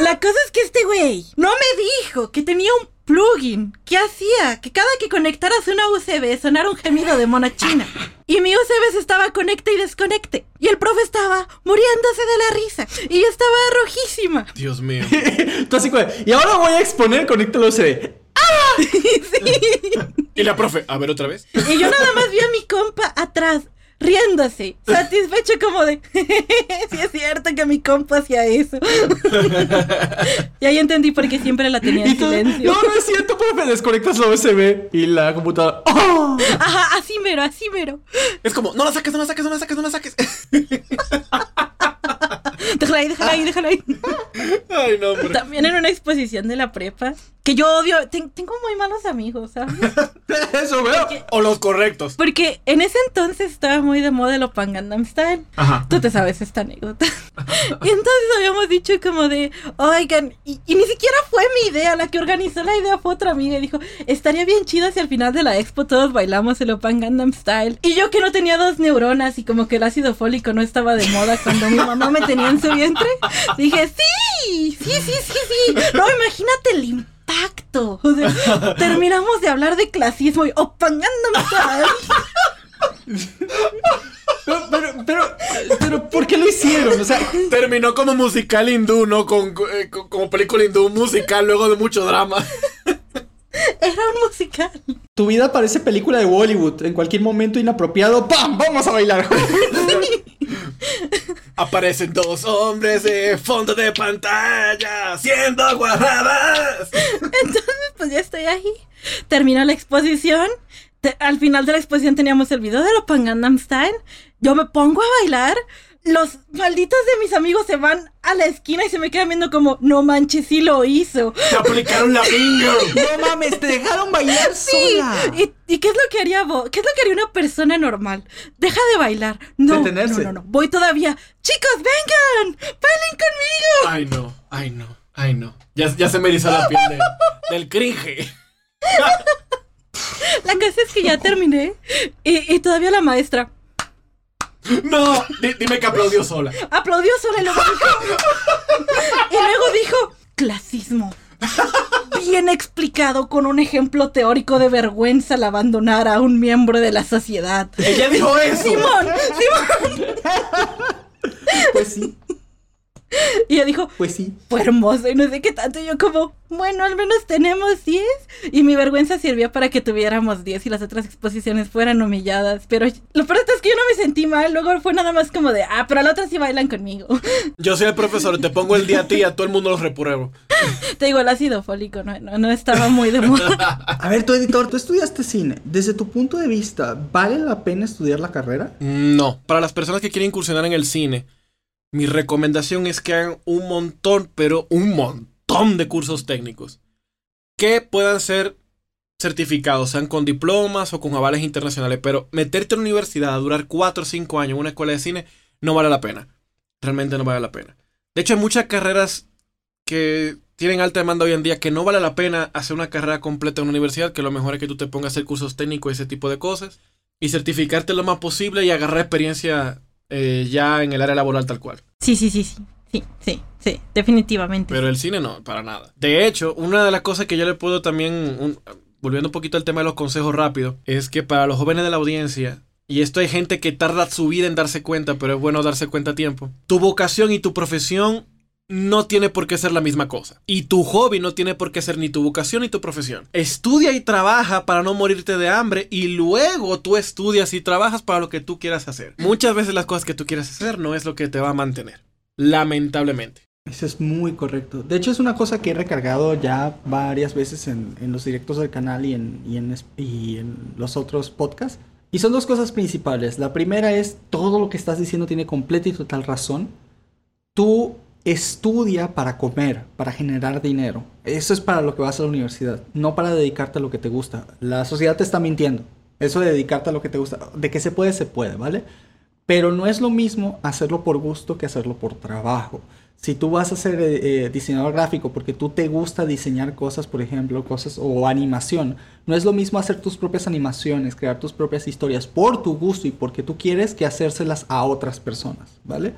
La cosa es que este güey no me dijo que tenía un plugin que hacía que cada que conectaras una USB sonara un gemido de mona china. Y mi USB se estaba conecte y desconecte. Y el profe estaba muriéndose de la risa. Y yo estaba rojísima. Dios mío. Tú así como, y ahora voy a exponer, conecta el USB. Y la profe, a ver otra vez. Y yo nada más vi a mi compa atrás, riéndose, satisfecho como de, sí es cierto que mi compa hacía eso. y ahí entendí por qué siempre la tenía en silencio. no, no es cierto, profe, desconectas la USB y la computadora. ¡Oh! Ajá, así mero, así mero. Es como, no la saques, no la saques, no la saques, no la saques. Déjala ahí, déjala ahí, déjala ahí. Ay, no, hombre. También en una exposición de la prepa, que yo odio, ten- tengo muy malos amigos, ¿sabes? Eso, veo. O los correctos. Porque en ese entonces estaba muy de moda el Open Gangnam Style. Ajá. Tú te sabes esta anécdota. y entonces habíamos dicho como de, oigan, y, y ni siquiera fue mi idea, la que organizó la idea fue otra amiga y dijo, estaría bien chido si al final de la expo todos bailamos el Open Gangnam Style. Y yo que no tenía dos neuronas y como que el ácido fólico no estaba de moda cuando mi mamá me tenía en su vientre, dije, sí, sí, sí, sí, sí. No, imagínate el impacto. O sea, terminamos de hablar de clasismo y Style. Pero, pero, pero, ¿por qué lo hicieron? O sea, Terminó como musical hindú, ¿no? Con, eh, con- como película hindú musical luego de mucho drama. Era un musical. tu vida parece película de Bollywood. En cualquier momento inapropiado, ¡pam! ¡Vamos a bailar! Aparecen dos hombres de fondo de pantalla haciendo guarradas. Entonces, pues ya estoy ahí. Terminó la exposición. Al final de la exposición teníamos el video de Open Gangnam Style. Yo me pongo a bailar. Los malditos de mis amigos se van a la esquina y se me quedan viendo como, no manches, sí lo hizo. Te aplicaron la bingo. No mames, te dejaron bailar sola. ¿Y, y qué es lo que haría vos? ¿Qué es lo que haría una persona normal? Deja de bailar. No, Detenerse. no, no, no. Voy todavía. Chicos, vengan, bailen conmigo. Ay, no, ay, no, ay, no. Ya, ya se me erizó la piel de- del cringe. La cosa es que ya terminé y, y todavía la maestra No, di- dime que aplaudió sola. aplaudió sola y luego dijo, y luego dijo, clasismo. Bien explicado con un ejemplo teórico de vergüenza al abandonar a un miembro de la sociedad. Ella dijo eso. Simón, Simón. Pues sí, Y ella dijo, pues sí. fue hermoso y no sé qué tanto. Y yo como, bueno, al menos tenemos 10. Y mi vergüenza sirvió para que tuviéramos 10 y las otras exposiciones fueran humilladas. Pero lo peor es que yo no me sentí mal. Luego fue nada más como de, ah, pero a la otra sí bailan conmigo. Yo soy el profesor, te pongo el día a ti y a todo el mundo los repruebo. Te digo, el ácido fólico no, no, no estaba muy de moda. A ver, tu editor, tú estudiaste cine. Desde tu punto de vista, ¿vale la pena estudiar la carrera? No, para las personas que quieren incursionar en el cine, mi recomendación es que hagan un montón, pero un montón de cursos técnicos que puedan ser certificados, sean con diplomas o con avales internacionales, pero meterte en la universidad a durar 4 o 5 años en una escuela de cine no vale la pena. Realmente no vale la pena. De hecho, hay muchas carreras que tienen alta demanda hoy en día que no vale la pena hacer una carrera completa en una universidad, que lo mejor es que tú te pongas a hacer cursos técnicos y ese tipo de cosas y certificarte lo más posible y agarrar experiencia eh, ya en el área laboral tal cual. Sí, sí, sí, sí. Sí, sí, sí, definitivamente. Pero el cine no, para nada. De hecho, una de las cosas que yo le puedo también, un- volviendo un poquito al tema de los consejos rápidos, es que para los jóvenes de la audiencia, y esto hay gente que tarda su vida en darse cuenta, pero es bueno darse cuenta a tiempo, tu vocación y tu profesión no tiene por qué ser la misma cosa. Y tu hobby no tiene por qué ser ni tu vocación ni tu profesión. Estudia y trabaja para no morirte de hambre y luego tú estudias y trabajas para lo que tú quieras hacer. Muchas veces las cosas que tú quieras hacer no es lo que te va a mantener. Lamentablemente. Eso es muy correcto. De hecho, es una cosa que he recargado ya varias veces en, los directos del canal y en, y, en, y en los otros podcasts. Y son dos cosas principales. La primera es, todo lo que estás diciendo tiene completa y total razón. Tú estudia para comer, para generar dinero. Eso es para lo que vas a la universidad, no para dedicarte a lo que te gusta. La sociedad te está mintiendo. Eso de dedicarte a lo que te gusta, de que se puede, se puede, ¿vale? Pero no es lo mismo hacerlo por gusto que hacerlo por trabajo. Si tú vas a ser eh, eh, diseñador gráfico porque tú te gusta diseñar cosas, por ejemplo, cosas o animación, no es lo mismo hacer tus propias animaciones, crear tus propias historias por tu gusto y porque tú quieres que hacérselas a otras personas, ¿vale?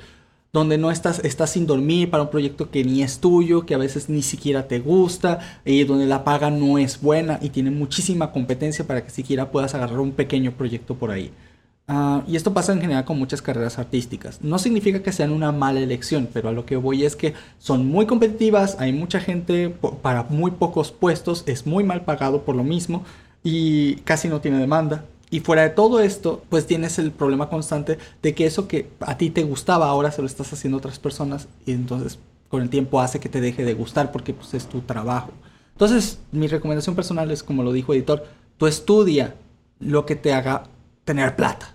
Donde no estás, estás sin dormir para un proyecto que ni es tuyo, que a veces ni siquiera te gusta, y donde la paga no es buena y tiene muchísima competencia para que siquiera puedas agarrar un pequeño proyecto por ahí. Ah, y esto pasa en general con muchas carreras artísticas. No significa que sean una mala elección, pero a lo que voy es que son muy competitivas, hay mucha gente para muy pocos puestos, es muy mal pagado por lo mismo y casi no tiene demanda. Y fuera de todo esto, pues tienes el problema constante de que eso que a ti te gustaba ahora se lo estás haciendo a otras personas y entonces con el tiempo hace que te deje de gustar porque pues es tu trabajo. Entonces, mi recomendación personal es, como lo dijo editor, tú estudia lo que te haga tener plata.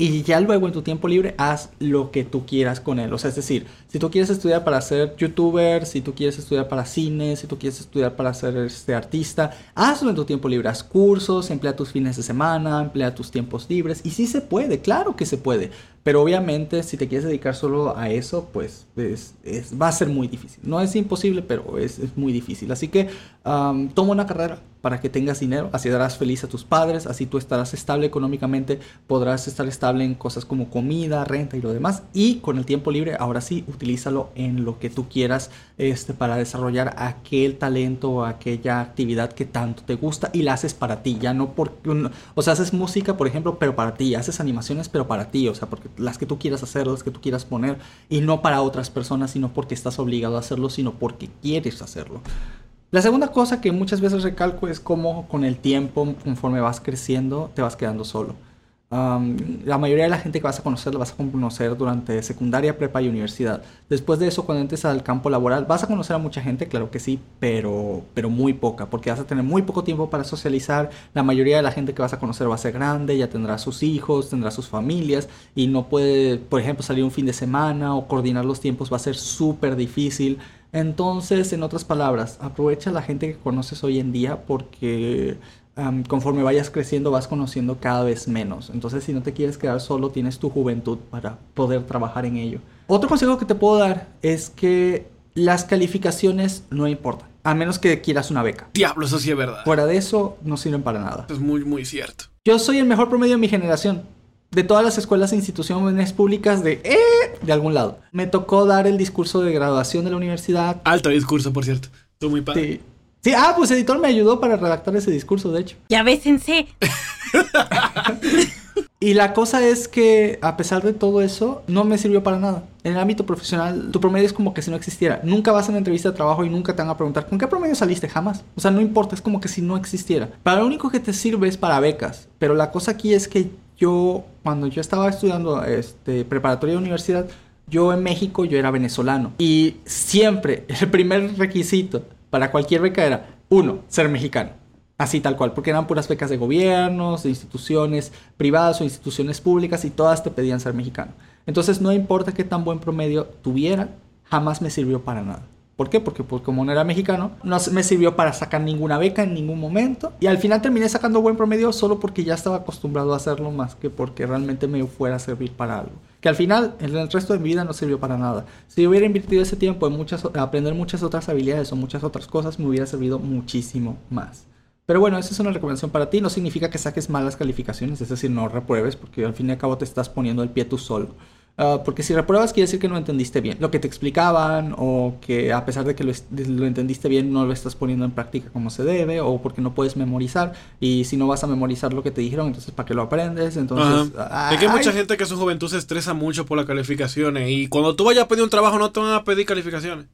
Y ya luego en tu tiempo libre haz lo que tú quieras con él. O sea, es decir, si tú quieres estudiar para ser youtuber, si tú quieres estudiar para cine, si tú quieres estudiar para ser este artista, hazlo en tu tiempo libre. Haz cursos, emplea tus fines de semana, emplea tus tiempos libres. Y sí se puede, claro que se puede. Pero obviamente si te quieres dedicar solo a eso, pues es- va a ser muy difícil. No es imposible, pero es, es muy difícil. Así que am, toma una carrera para que tengas dinero, así darás feliz a tus padres, así tú estarás estable económicamente, podrás estar estable en cosas como comida, renta y lo demás. Y con el tiempo libre, ahora sí, utilízalo en lo que tú quieras este, para desarrollar aquel talento o aquella actividad que tanto te gusta y la haces para ti, ya no porque... o sea, haces música, por ejemplo, pero para ti, haces animaciones, pero para ti, o sea, porque las que tú quieras hacer, las que tú quieras poner, y no para otras personas, sino porque estás obligado a hacerlo, sino porque quieres hacerlo. La segunda cosa que muchas veces recalco es cómo con el tiempo, conforme vas creciendo, te vas quedando solo. Um, la mayoría de la gente que vas a conocer la vas a conocer durante secundaria, prepa y universidad. Después de eso, cuando entres al campo laboral, vas a conocer a mucha gente, claro que sí, pero, pero muy poca, porque vas a tener muy poco tiempo para socializar. La mayoría de la gente que vas a conocer va a ser grande, ya tendrá sus hijos, tendrá sus familias y no puede, por ejemplo, salir un fin de semana o coordinar los tiempos va a ser súper difícil. Entonces, en otras palabras, aprovecha la gente que conoces hoy en día porque conforme vayas creciendo vas conociendo cada vez menos. Entonces si no te quieres quedar solo, tienes tu juventud para poder trabajar en ello. Otro consejo que te puedo dar es que las calificaciones no importan. A menos que quieras una beca. Diablo, eso sí es verdad. Fuera de eso, no sirven para nada. Es muy, muy cierto. Yo soy el mejor promedio de mi generación. De todas las escuelas e instituciones públicas de... Eh, de algún lado. Me tocó dar el discurso de graduación de la universidad. Alto discurso, por cierto. Tú muy padre. Sí. Sí, ah, pues editor me ayudó para redactar ese discurso, de hecho. Ya bésense. y la cosa es que, a pesar de todo eso, no me sirvió para nada. En el ámbito profesional, tu promedio es como que si no existiera. Nunca vas a una entrevista de trabajo y nunca te van a preguntar, ¿con qué promedio saliste? Jamás. O sea, no importa, es como que si no existiera. Para lo único que te sirve es para becas. Pero la cosa aquí es que yo, cuando yo estaba estudiando este, preparatoria de universidad, yo en México, yo era venezolano. Y siempre, el primer requisito para cualquier beca era, uno, ser mexicano. Así tal cual, porque eran puras becas de gobiernos, de instituciones privadas o instituciones públicas y todas te pedían ser mexicano. Entonces no importa qué tan buen promedio tuviera, jamás me sirvió para nada. ¿Por qué? Porque pues, como no era mexicano, no me sirvió para sacar ninguna beca en ningún momento. Y al final terminé sacando buen promedio solo porque ya estaba acostumbrado a hacerlo más que porque realmente me fuera a servir para algo. Que al final, en el resto de mi vida no sirvió para nada. Si hubiera invertido ese tiempo en muchas, aprender muchas otras habilidades o muchas otras cosas, me hubiera servido muchísimo más. Pero bueno, esa es una recomendación para ti. No significa que saques malas calificaciones, es decir, no repruebes, porque al fin y al cabo te estás poniendo el pie tú solo. Ah, porque si repruebas quiere decir que no entendiste bien lo que te explicaban o que a pesar de que lo, lo, entendiste bien no lo estás poniendo en práctica como se debe o porque no puedes memorizar y si no vas a memorizar lo que te dijeron entonces para qué lo aprendes entonces hay que mucha gente que en su juventud se estresa mucho por las calificaciones y cuando tú vayas a pedir un trabajo no te van a pedir calificaciones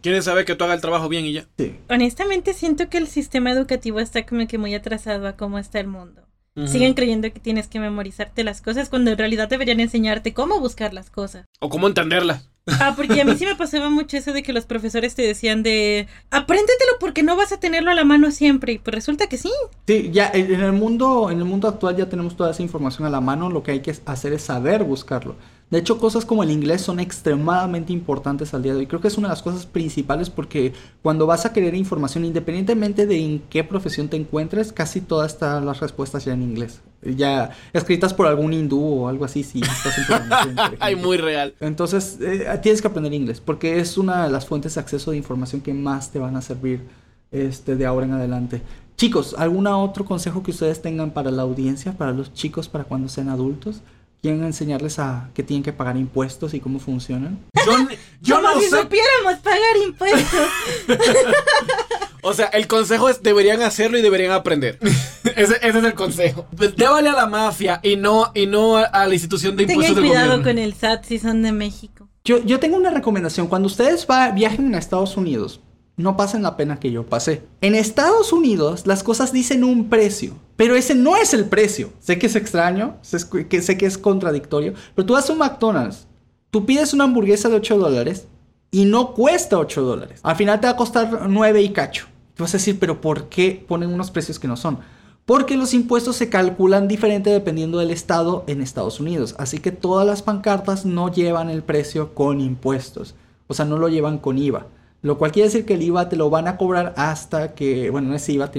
Quieren saber que tú hagas el trabajo bien y ya. Sí. Honestamente siento que el sistema educativo está como que muy atrasado a cómo está el mundo. Siguen creyendo que tienes que memorizarte las cosas cuando en realidad deberían enseñarte cómo buscar las cosas. O cómo entenderlas. Ah, porque a mí sí me pasaba mucho eso de que los profesores te decían de apréndetelo porque no vas a tenerlo a la mano siempre. Y pues resulta que sí. Sí, ya en el mundo, en el mundo actual ya tenemos toda esa información a la mano, lo que hay que hacer es saber buscarlo. De hecho, cosas como el inglés son extremadamente importantes al día de hoy. Creo que es una de las cosas principales porque cuando vas a querer información, independientemente de en qué profesión te encuentres, casi todas están las respuestas ya en inglés. Ya escritas por algún hindú o algo así, si estás en Ay, muy real. Entonces, eh, tienes que aprender inglés porque es una de las fuentes de acceso de información que más te van a servir este, de ahora en adelante. Chicos, ¿algún otro consejo que ustedes tengan para la audiencia, para los chicos, para cuando sean adultos? Quieren enseñarles a que tienen que pagar impuestos y cómo funcionan. Yo, yo no si supiéramos pagar impuestos. o sea, el consejo es deberían hacerlo y deberían aprender. ese, es el consejo. Débale a la mafia y no, y no a, la institución de impuestos Tengan cuidado con el SAT si son de México. Yo, yo tengo una recomendación. Cuando ustedes va, viajen a Estados Unidos, no pasen la pena que yo pasé. En Estados Unidos las cosas dicen un precio, pero ese no es el precio. Sé que es extraño, sé que, es contradictorio, pero tú vas a un McDonald's, tú pides una hamburguesa de 8 dólares y no cuesta 8 dólares. Al final te va a costar 9 y cacho. Tú vas a decir, pero ¿por qué ponen unos precios que no son? Porque los impuestos se calculan diferente dependiendo del estado en Estados Unidos. Así que todas las pancartas no llevan el precio con impuestos. O sea, no lo llevan con IVA. Lo cual quiere decir que el IVA te lo van a cobrar hasta que, bueno, no es IVA,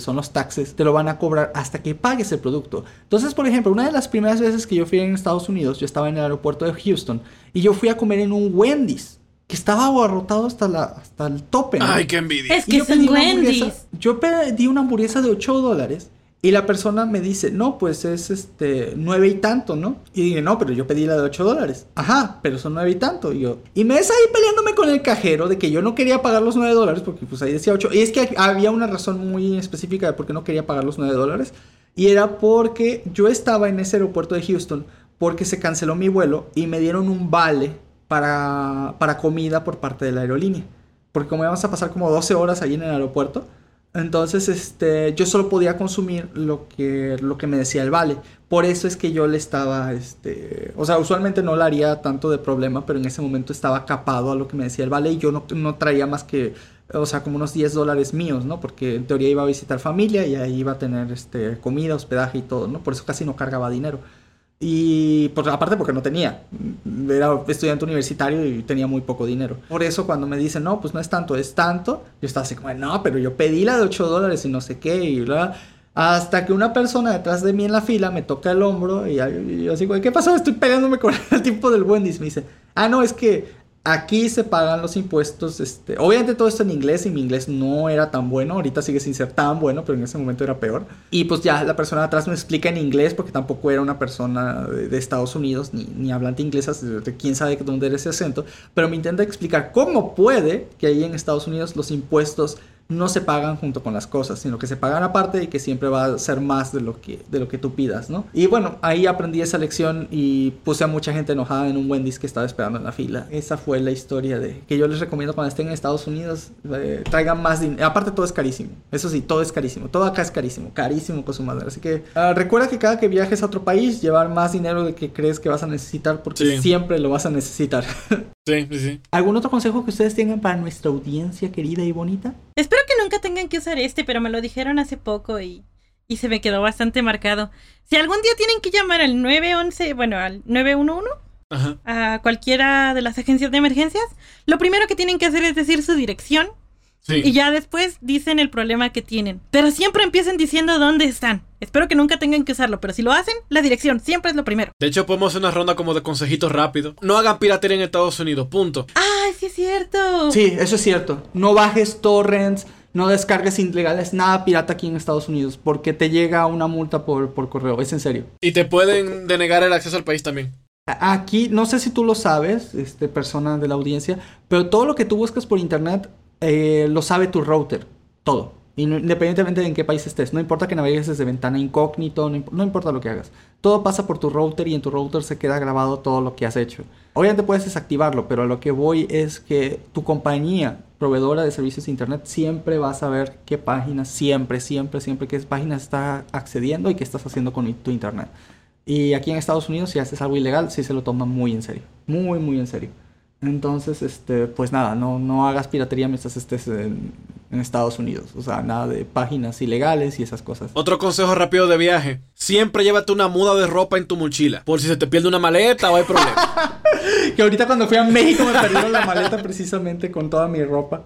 son los taxes, te lo van a cobrar hasta que pagues el producto. Entonces, por ejemplo, una de las primeras veces que yo fui en Estados Unidos, yo estaba en el aeropuerto de Houston y yo fui a comer en un Wendy's que estaba abarrotado hasta, la, hasta el tope. Ay, qué envidia. Es que es un Wendy's. Yo pedí una hamburguesa de 8 dólares y la persona me dice, no, pues es este, nueve y tanto, ¿no? Y dije, no, pero yo pedí la de 8 dólares. Ajá, pero son nueve y tanto. Y yo, y me ves ahí peleándome con el cajero de que yo no quería pagar los 9 dólares porque pues ahí decía 8. Y es que había una razón muy específica de por qué no quería pagar los 9 dólares. Y era porque yo estaba en ese aeropuerto de Houston porque se canceló mi vuelo y me dieron un vale para, para comida por parte de la aerolínea. Porque como íbamos a pasar como 12 horas allí en el aeropuerto, entonces, este, yo solo podía consumir lo que, lo que me decía el vale. Por eso es que yo le estaba, este, o sea, usualmente no le haría tanto de problema, pero en ese momento estaba capado a lo que me decía el vale y yo no, no traía más que, o sea, como unos 10 dólares míos, ¿no? Porque en teoría iba a visitar familia y ahí iba a tener, este, comida, hospedaje y todo, ¿no? Por eso casi no cargaba dinero. Y pues, aparte porque no tenía, era estudiante universitario y tenía muy poco dinero. Por eso cuando me dicen, no, pues no es tanto, es tanto, yo estaba así como, no, pero yo pedí la de 8 dólares y no sé qué, y bla. Hasta que una persona detrás de mí en la fila me toca el hombro y yo así, güey, ¿qué pasó? Estoy peleándome con el tipo del Wendy's. Me dice, ah, no, es que aquí se pagan los impuestos. Este, obviamente todo esto en inglés y mi inglés no era tan bueno. Ahorita sigue sin ser tan bueno, pero en ese momento era peor. Y pues ya la persona de atrás me explica en inglés porque tampoco era una persona de, Estados Unidos ni, ni hablante inglés, de quién sabe dónde era ese acento. Pero me intenta explicar cómo puede que ahí en Estados Unidos los impuestos no se pagan junto con las cosas, sino que se pagan aparte y que siempre va a ser más de lo que, de lo que tú pidas, ¿no? Y bueno, ahí aprendí esa lección y puse a mucha gente enojada en un Wendy's que estaba esperando en la fila. Esa fue la historia de que yo les recomiendo cuando estén en Estados Unidos, eh, traigan más dinero. Aparte todo es carísimo, eso sí, todo es carísimo, todo acá es carísimo, carísimo con su madre. Así que ah, recuerda que cada que viajes a otro país, llevar más dinero de que crees que vas a necesitar porque siempre lo vas a necesitar. Sí, sí, sí. ¿Algún otro consejo que ustedes tengan para nuestra audiencia querida y bonita? Espero que nunca tengan que usar este, pero me lo dijeron hace poco y, y se me quedó bastante marcado. Si algún día tienen que llamar al 911, bueno, al 911, a cualquiera de las agencias de emergencias, lo primero que tienen que hacer es decir su dirección y ya después dicen el problema que tienen. Pero siempre empiecen diciendo dónde están. Espero que nunca tengan que usarlo, pero si lo hacen, la dirección siempre es lo primero. De hecho, podemos hacer una ronda como de consejitos rápidos. No hagan piratería en Estados Unidos, punto. ¡Ah, sí es cierto! Sí, eso es cierto. No bajes torrents, no descargues ilegales, nada pirata aquí en Estados Unidos, porque te llega una multa por, por correo, es en serio. Y te pueden denegar el acceso al país también. Aquí, no sé si tú lo sabes, este, persona de la audiencia, pero todo lo que tú buscas por internet eh, lo sabe tu router, todo. Independientemente de en qué país estés, no importa que navegues desde ventana incógnito, no, importa lo que hagas. Todo pasa por tu router y en tu router se queda grabado todo lo que has hecho. Obviamente puedes desactivarlo, pero a lo que voy es que tu compañía proveedora de servicios de internet siempre va a saber qué páginas, siempre, siempre, siempre qué páginas está accediendo y qué estás haciendo con tu internet. Y aquí en Estados Unidos, si haces algo ilegal, sí se lo toman muy en serio. Muy, muy en serio. Entonces, este, pues nada, no, no hagas piratería mientras estés en, Estados Unidos. O sea, nada de páginas ilegales y esas cosas. Otro consejo rápido de viaje. Siempre llévate una muda de ropa en tu mochila. Por si se te pierde una maleta o hay problema. que ahorita cuando fui a México me perdieron la maleta precisamente con toda mi ropa.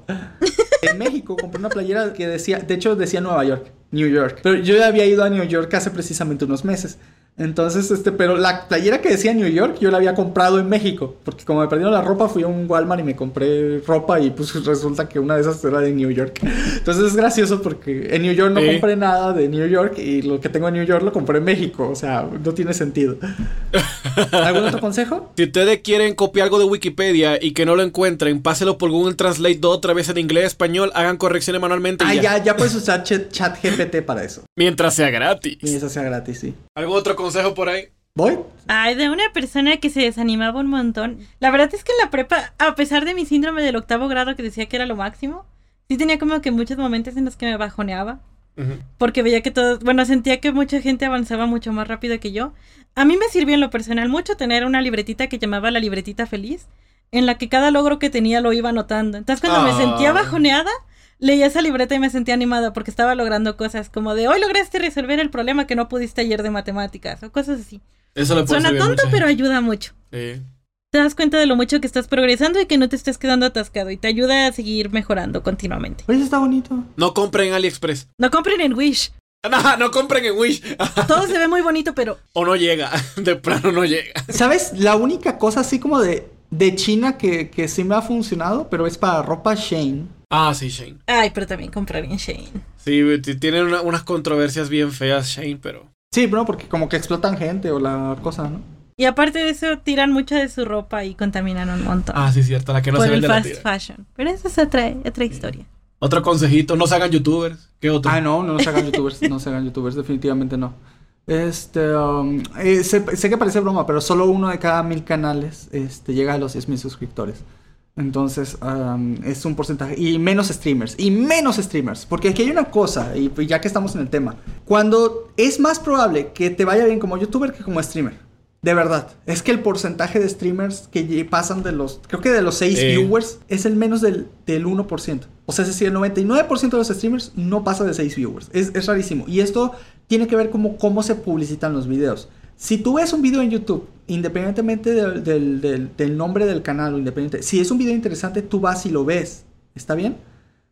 En México compré una playera que decía, de hecho decía Nueva York, New York. Pero yo ya había ido a New York hace precisamente unos meses. Entonces, este, pero la playera que decía New York, yo la había comprado en México. Porque como me perdieron la ropa, fui a un Walmart y me compré ropa y pues resulta que una de esas era de New York. Entonces es gracioso porque en New York no compré nada de New York y lo que tengo en New York lo compré en México. O sea, no tiene sentido. ¿Algún otro consejo? Si ustedes quieren copiar algo de Wikipedia y que no lo encuentren, páselo por Google Translate dos otra vez en inglés, español, hagan correcciones manualmente. Ah, ya. ya, puedes usar chat, chat GPT para eso. Mientras sea gratis. Mientras sea gratis, sí. ¿Algún otro consejo por ahí? ¿Voy? Ay, de una persona que se desanimaba un montón. La verdad es que en la prepa, a pesar de mi síndrome del octavo grado que decía que era lo máximo, sí tenía como que muchos momentos en los que me bajoneaba. Porque veía que todos, bueno, sentía que mucha gente avanzaba mucho más rápido que yo. A mí me sirvió en lo personal mucho tener una libretita que llamaba la libretita feliz, en la que cada logro que tenía lo iba anotando. Entonces cuando me sentía ah. bajoneada, leía esa libreta y me sentía animada porque estaba logrando cosas como de hoy lograste resolver el problema que no pudiste ayer de matemáticas o cosas así. Eso Suena tonto, pero ayuda mucho. Sí. Te das cuenta de lo mucho que estás progresando y que no te estés quedando atascado y te ayuda a seguir mejorando continuamente. Eso está bonito. No compren en AliExpress. No compren en Wish. No, no compren en Wish. Todo se ve muy bonito, pero. O no llega. De plano no llega. ¿Sabes? La única cosa así como de, de China que, que sí me ha funcionado, pero es para ropa Shane Ah, sí, Shane. Ay, pero también comprar en Shane. Sí, tienen unas controversias bien feas Shane, pero... Sí, pero porque como que explotan gente o la cosa, ¿no? Y aparte de eso, tiran mucha de su ropa y contaminan un montón. Ah, sí, cierto, la que no se vende el fast fashion. Pero eso es otra, otra historia. Otro consejito, no se hagan youtubers. ¿Qué otro? Ah, no, no, se hagan youtubers, no se hagan youtubers, definitivamente no. Este, um, eh, sé, sé, que parece broma, pero solo uno de cada mil canales este, llega a los 10.000 suscriptores. Entonces, um, es un porcentaje. Y menos streamers. Y menos streamers. Porque aquí hay una cosa, y pues ya que estamos en el tema. Cuando es más probable que te vaya bien como youtuber que como streamer. De verdad. Es que el porcentaje de streamers que pasan de los. Creo que de los 6 Eh. viewers es el menos del, del 1%. O sea, es decir, el 99% de los streamers no pasa de 6 viewers. Es, es rarísimo. Y esto tiene que ver como cómo se publicitan los videos. Si tú ves un video en YouTube, independientemente del, nombre del canal independiente, si es un video interesante, tú vas y lo ves. ¿Está bien?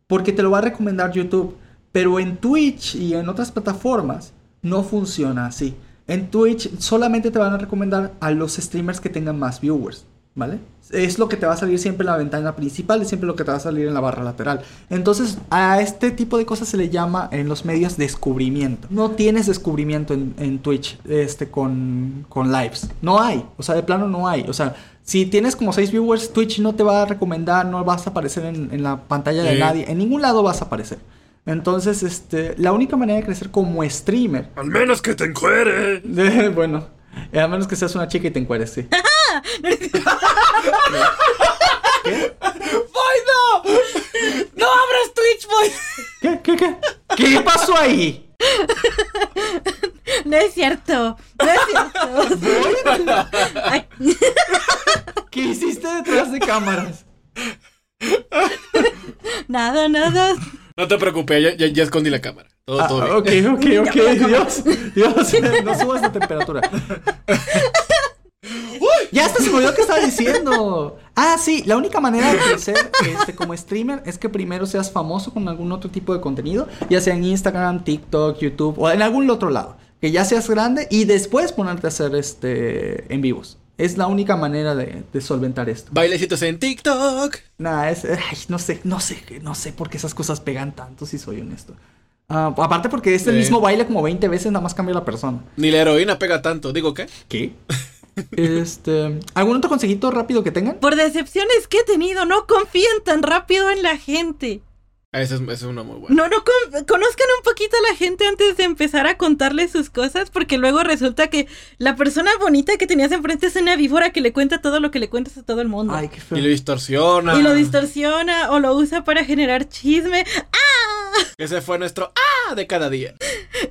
Porque te lo va a recomendar YouTube. Pero en Twitch y en otras plataformas no funciona así. En Twitch solamente te van a recomendar a los streamers que tengan más viewers. ¿Vale? Es lo que te va a salir siempre en la ventana principal y siempre lo que te va a salir en la barra lateral. Entonces, a este tipo de cosas se le llama en los medios descubrimiento. No tienes descubrimiento en, en Twitch este, con, con lives. No hay. O sea, de plano no hay. O sea, si tienes como 6 viewers, Twitch no te va a recomendar, no vas a aparecer en, en la pantalla de nadie. En ningún lado vas a aparecer. Entonces, este, la única manera de crecer como streamer, Al menos que te encuere. bueno, eh, a menos que seas una chica y te encueres, sí. ¡Boy, no! ¡No abras Twitch, boy! ¿Qué? ¿Qué? ¿Qué? ¿Qué pasó ahí? No es cierto. No es cierto. Ay, ¿Qué hiciste detrás de cámaras? nada, nada. No te preocupes, ya, ya- ya escondí la cámara. Todo, Ah, todo bien. ok, ok, ok. Dios, Dios, no subas de temperatura. Ya hasta se me olvidó que estaba diciendo. Ah, sí, la única manera de crecer este, como streamer es que primero seas famoso con algún otro tipo de contenido, ya sea en Instagram, TikTok, YouTube o en algún otro lado. Que ya seas grande y después ponerte a hacer este en vivos. Es la única manera de, de solventar esto. Bailecitos en TikTok. Nah, es, ay, no sé, no sé, no sé por qué esas cosas pegan tanto, si soy honesto. Ah, aparte porque es el mismo baile como 20 veces, nada más cambia la persona. Ni la heroína pega tanto. ¿Digo qué? ¿Qué? este, ¿algún otro consejito rápido que tengan? Por decepciones que he tenido, no confíen tan rápido en la gente. Ah, Esa es, es una muy buena. No, no, con- conozcan un poquito a la gente antes de empezar a contarles sus cosas, porque luego resulta que la persona bonita que tenías enfrente es una víbora que le cuenta todo lo que le cuentas a todo el mundo. Ay, qué feo. Y lo distorsiona. Y lo distorsiona o lo usa para generar chisme. ¡Ah! Ese fue nuestro ¡Ah! de cada día.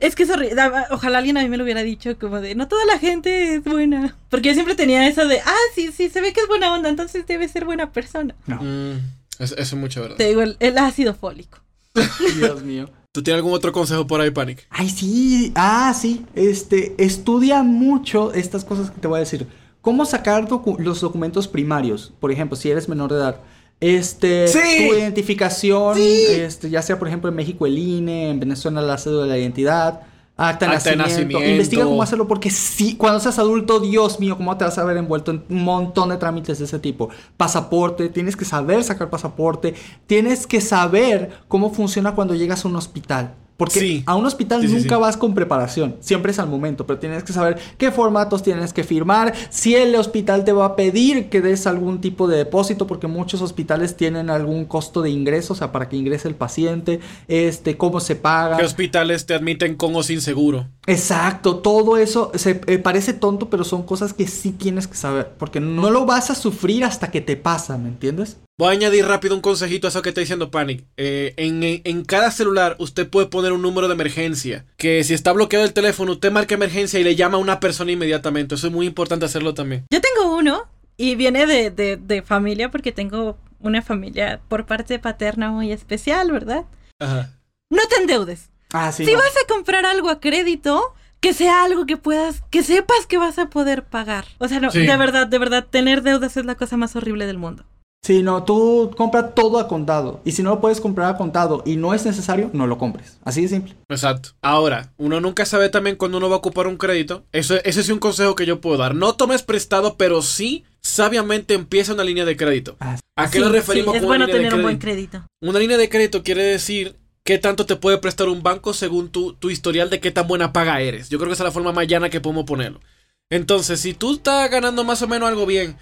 Es que horrible. Ojalá alguien a mí me lo hubiera dicho, como de, no toda la gente es buena. Porque yo siempre tenía eso de, ah, sí, sí, se ve que es buena onda, entonces debe ser buena persona. No, Mm, eso, eso es mucha verdad. Te digo, el, el ácido fólico. Dios mío. ¿Tú tienes algún otro consejo por ahí, Panic? Ay, sí. Ah, sí. Este, estudia mucho estas cosas que te voy a decir. ¿Cómo sacar docu- los documentos primarios? Por ejemplo, si eres menor de edad. Este, Sí. tu identificación, Sí. este, ya sea por ejemplo en México el INE, en Venezuela la cédula de la identidad, acta de Acta de nacimiento. nacimiento. Investiga cómo hacerlo porque sí, cuando seas adulto, Dios mío, cómo te vas a ver envuelto en un montón de trámites de ese tipo. Pasaporte, tienes que saber sacar pasaporte, tienes que saber cómo funciona cuando llegas a un hospital. Porque Sí. a un hospital Sí, nunca sí. vas con preparación, siempre es al momento, pero tienes que saber qué formatos tienes que firmar, si el hospital te va a pedir que des algún tipo de depósito, porque muchos hospitales tienen algún costo de ingreso, o sea, para que ingrese el paciente, este, cómo se paga. ¿Qué hospitales te admiten con o sin seguro? Exacto, todo eso se eh, parece tonto, pero son cosas que sí tienes que saber, porque no lo vas a sufrir hasta que te pasa, ¿me entiendes? Voy a añadir rápido un consejito a eso que está diciendo Panic. Eh, en, en- en cada celular usted puede poner un número de emergencia. Que si está bloqueado el teléfono, usted marca emergencia y le llama a una persona inmediatamente. Eso es muy importante hacerlo también. Yo tengo uno y viene de, de, de familia porque tengo una familia por parte paterna muy especial, ¿verdad? Ajá. No te endeudes. Ah, sí. si no. vas a comprar algo a crédito, que sea algo que puedas, que sepas que vas a poder pagar. O sea, no, Sí. de verdad, de verdad, tener deudas es la cosa más horrible del mundo. Sí, no, tú compra todo a contado. Y si no lo puedes comprar a contado y no es necesario, no lo compres. Así de simple. Exacto. Ahora, uno nunca sabe también cuando uno va a ocupar un crédito. Eso, ese es un consejo que yo puedo dar. No tomes prestado, pero sí sabiamente empieza una línea de crédito. Ah, ¿A qué Sí, nos referimos sí, es con bueno una línea tener un de buen crédito? crédito. Una línea de crédito quiere decir qué tanto te puede prestar un banco según tu, tu historial de qué tan buena paga eres. Yo creo que esa es la forma más llana que podemos ponerlo. Entonces, si tú estás ganando más o menos algo bien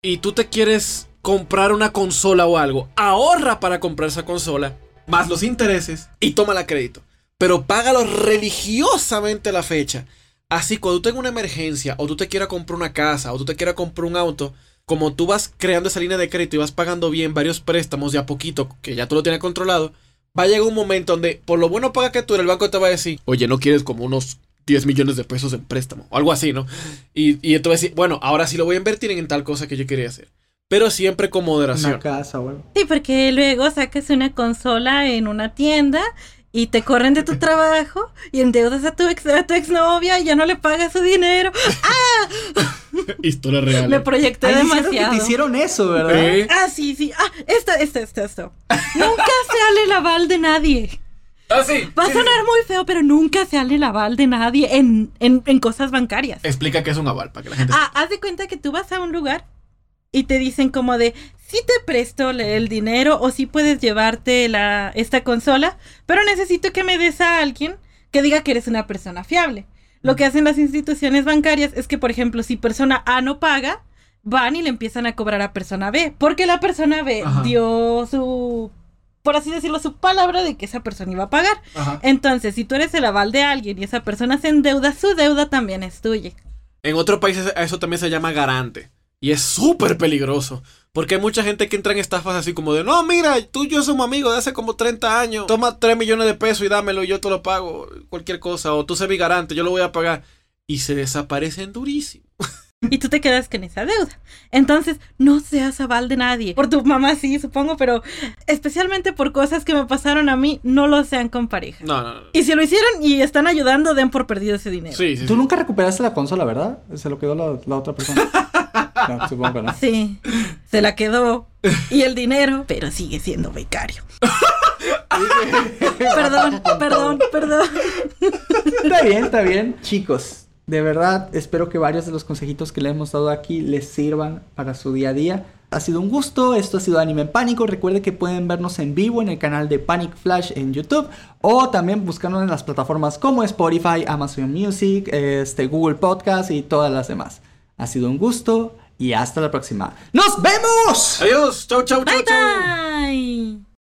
y tú te quieres comprar una consola o algo, ahorra para comprar esa consola, más los intereses y toma la crédito. Pero págalo religiosamente la fecha. Así, cuando tú tengas una emergencia, o tú te quieras comprar una casa, o tú te quieras comprar un auto, como tú vas creando esa línea de crédito y vas pagando bien varios préstamos de a poquito, que ya tú lo tienes controlado, va a llegar un momento donde, por lo bueno paga que tú, el banco te va a decir, oye, no quieres como unos 10 millones de pesos en préstamo, o algo así, ¿no? Y, y tú vas a decir, bueno, ahora sí lo voy a invertir en tal cosa que yo quería hacer. Pero siempre con moderación. Una casa o algo. Sí, porque luego sacas una consola en una tienda y te corren de tu trabajo y endeudas a tu ex, a tu exnovia y ya no le pagas su dinero. ¡Ah! Historia real. Me proyecté Ay, dijeron que demasiado. te hicieron eso, ¿verdad? ¿Eh? Ah, sí, sí. Ah, esto, esto, esto, esto. Nunca sale el aval de nadie. Ah, sí. Va a Sí, sí, sonar muy feo, pero nunca sale el aval de nadie en, en, en cosas bancarias. Explica que es un aval para que la gente Ah, haz de cuenta que tú vas a un lugar y te dicen como de, sí te presto el dinero o sí puedes llevarte la, esta consola, pero necesito que me des a alguien que diga que eres una persona fiable. Lo que hacen las instituciones bancarias es que, por ejemplo, si persona A no paga, van y le empiezan a cobrar a persona B, porque la persona B Ajá. dio su, por así decirlo, su palabra de que esa persona iba a pagar. Ajá. Entonces, si tú eres el aval de alguien y esa persona se endeuda, su deuda también es tuya. En otros países eso también se llama garante. Y es súper peligroso. Porque hay mucha gente que entra en estafas así como de, no, mira, tú y yo somos amigos de hace como 30 años. Toma 3 millones de pesos y dámelo y yo te lo pago. Cualquier cosa. O tú sé mi garante, yo lo voy a pagar. Y se desaparecen durísimo. y tú te quedas con esa deuda. Entonces, no seas aval de nadie. Por tu mamá sí, supongo, pero especialmente por cosas que me pasaron a mí, no lo sean con pareja. No, no, no. Y si lo hicieron y están ayudando, den por perdido ese dinero. Sí, sí. Tú sí. nunca recuperaste la consola, ¿verdad? Se lo quedó la, la otra persona. No, supongo que no. Sí, se la quedó. Y el dinero, pero sigue siendo becario. perdón, perdón, perdón. Está bien, está bien. Chicos, de verdad espero que varios de los consejitos que le hemos dado aquí les sirvan para su día a día. Ha sido un gusto, esto ha sido Anime en Pánico. Recuerde que pueden vernos en vivo en el canal de Panic Flash en YouTube o también buscarnos en las plataformas como Spotify, Amazon Music, este, Google Podcast y todas las demás. Ha sido un gusto y hasta la próxima. ¡Nos vemos! Adiós. Chau, chau, chau, Bye chau. bye.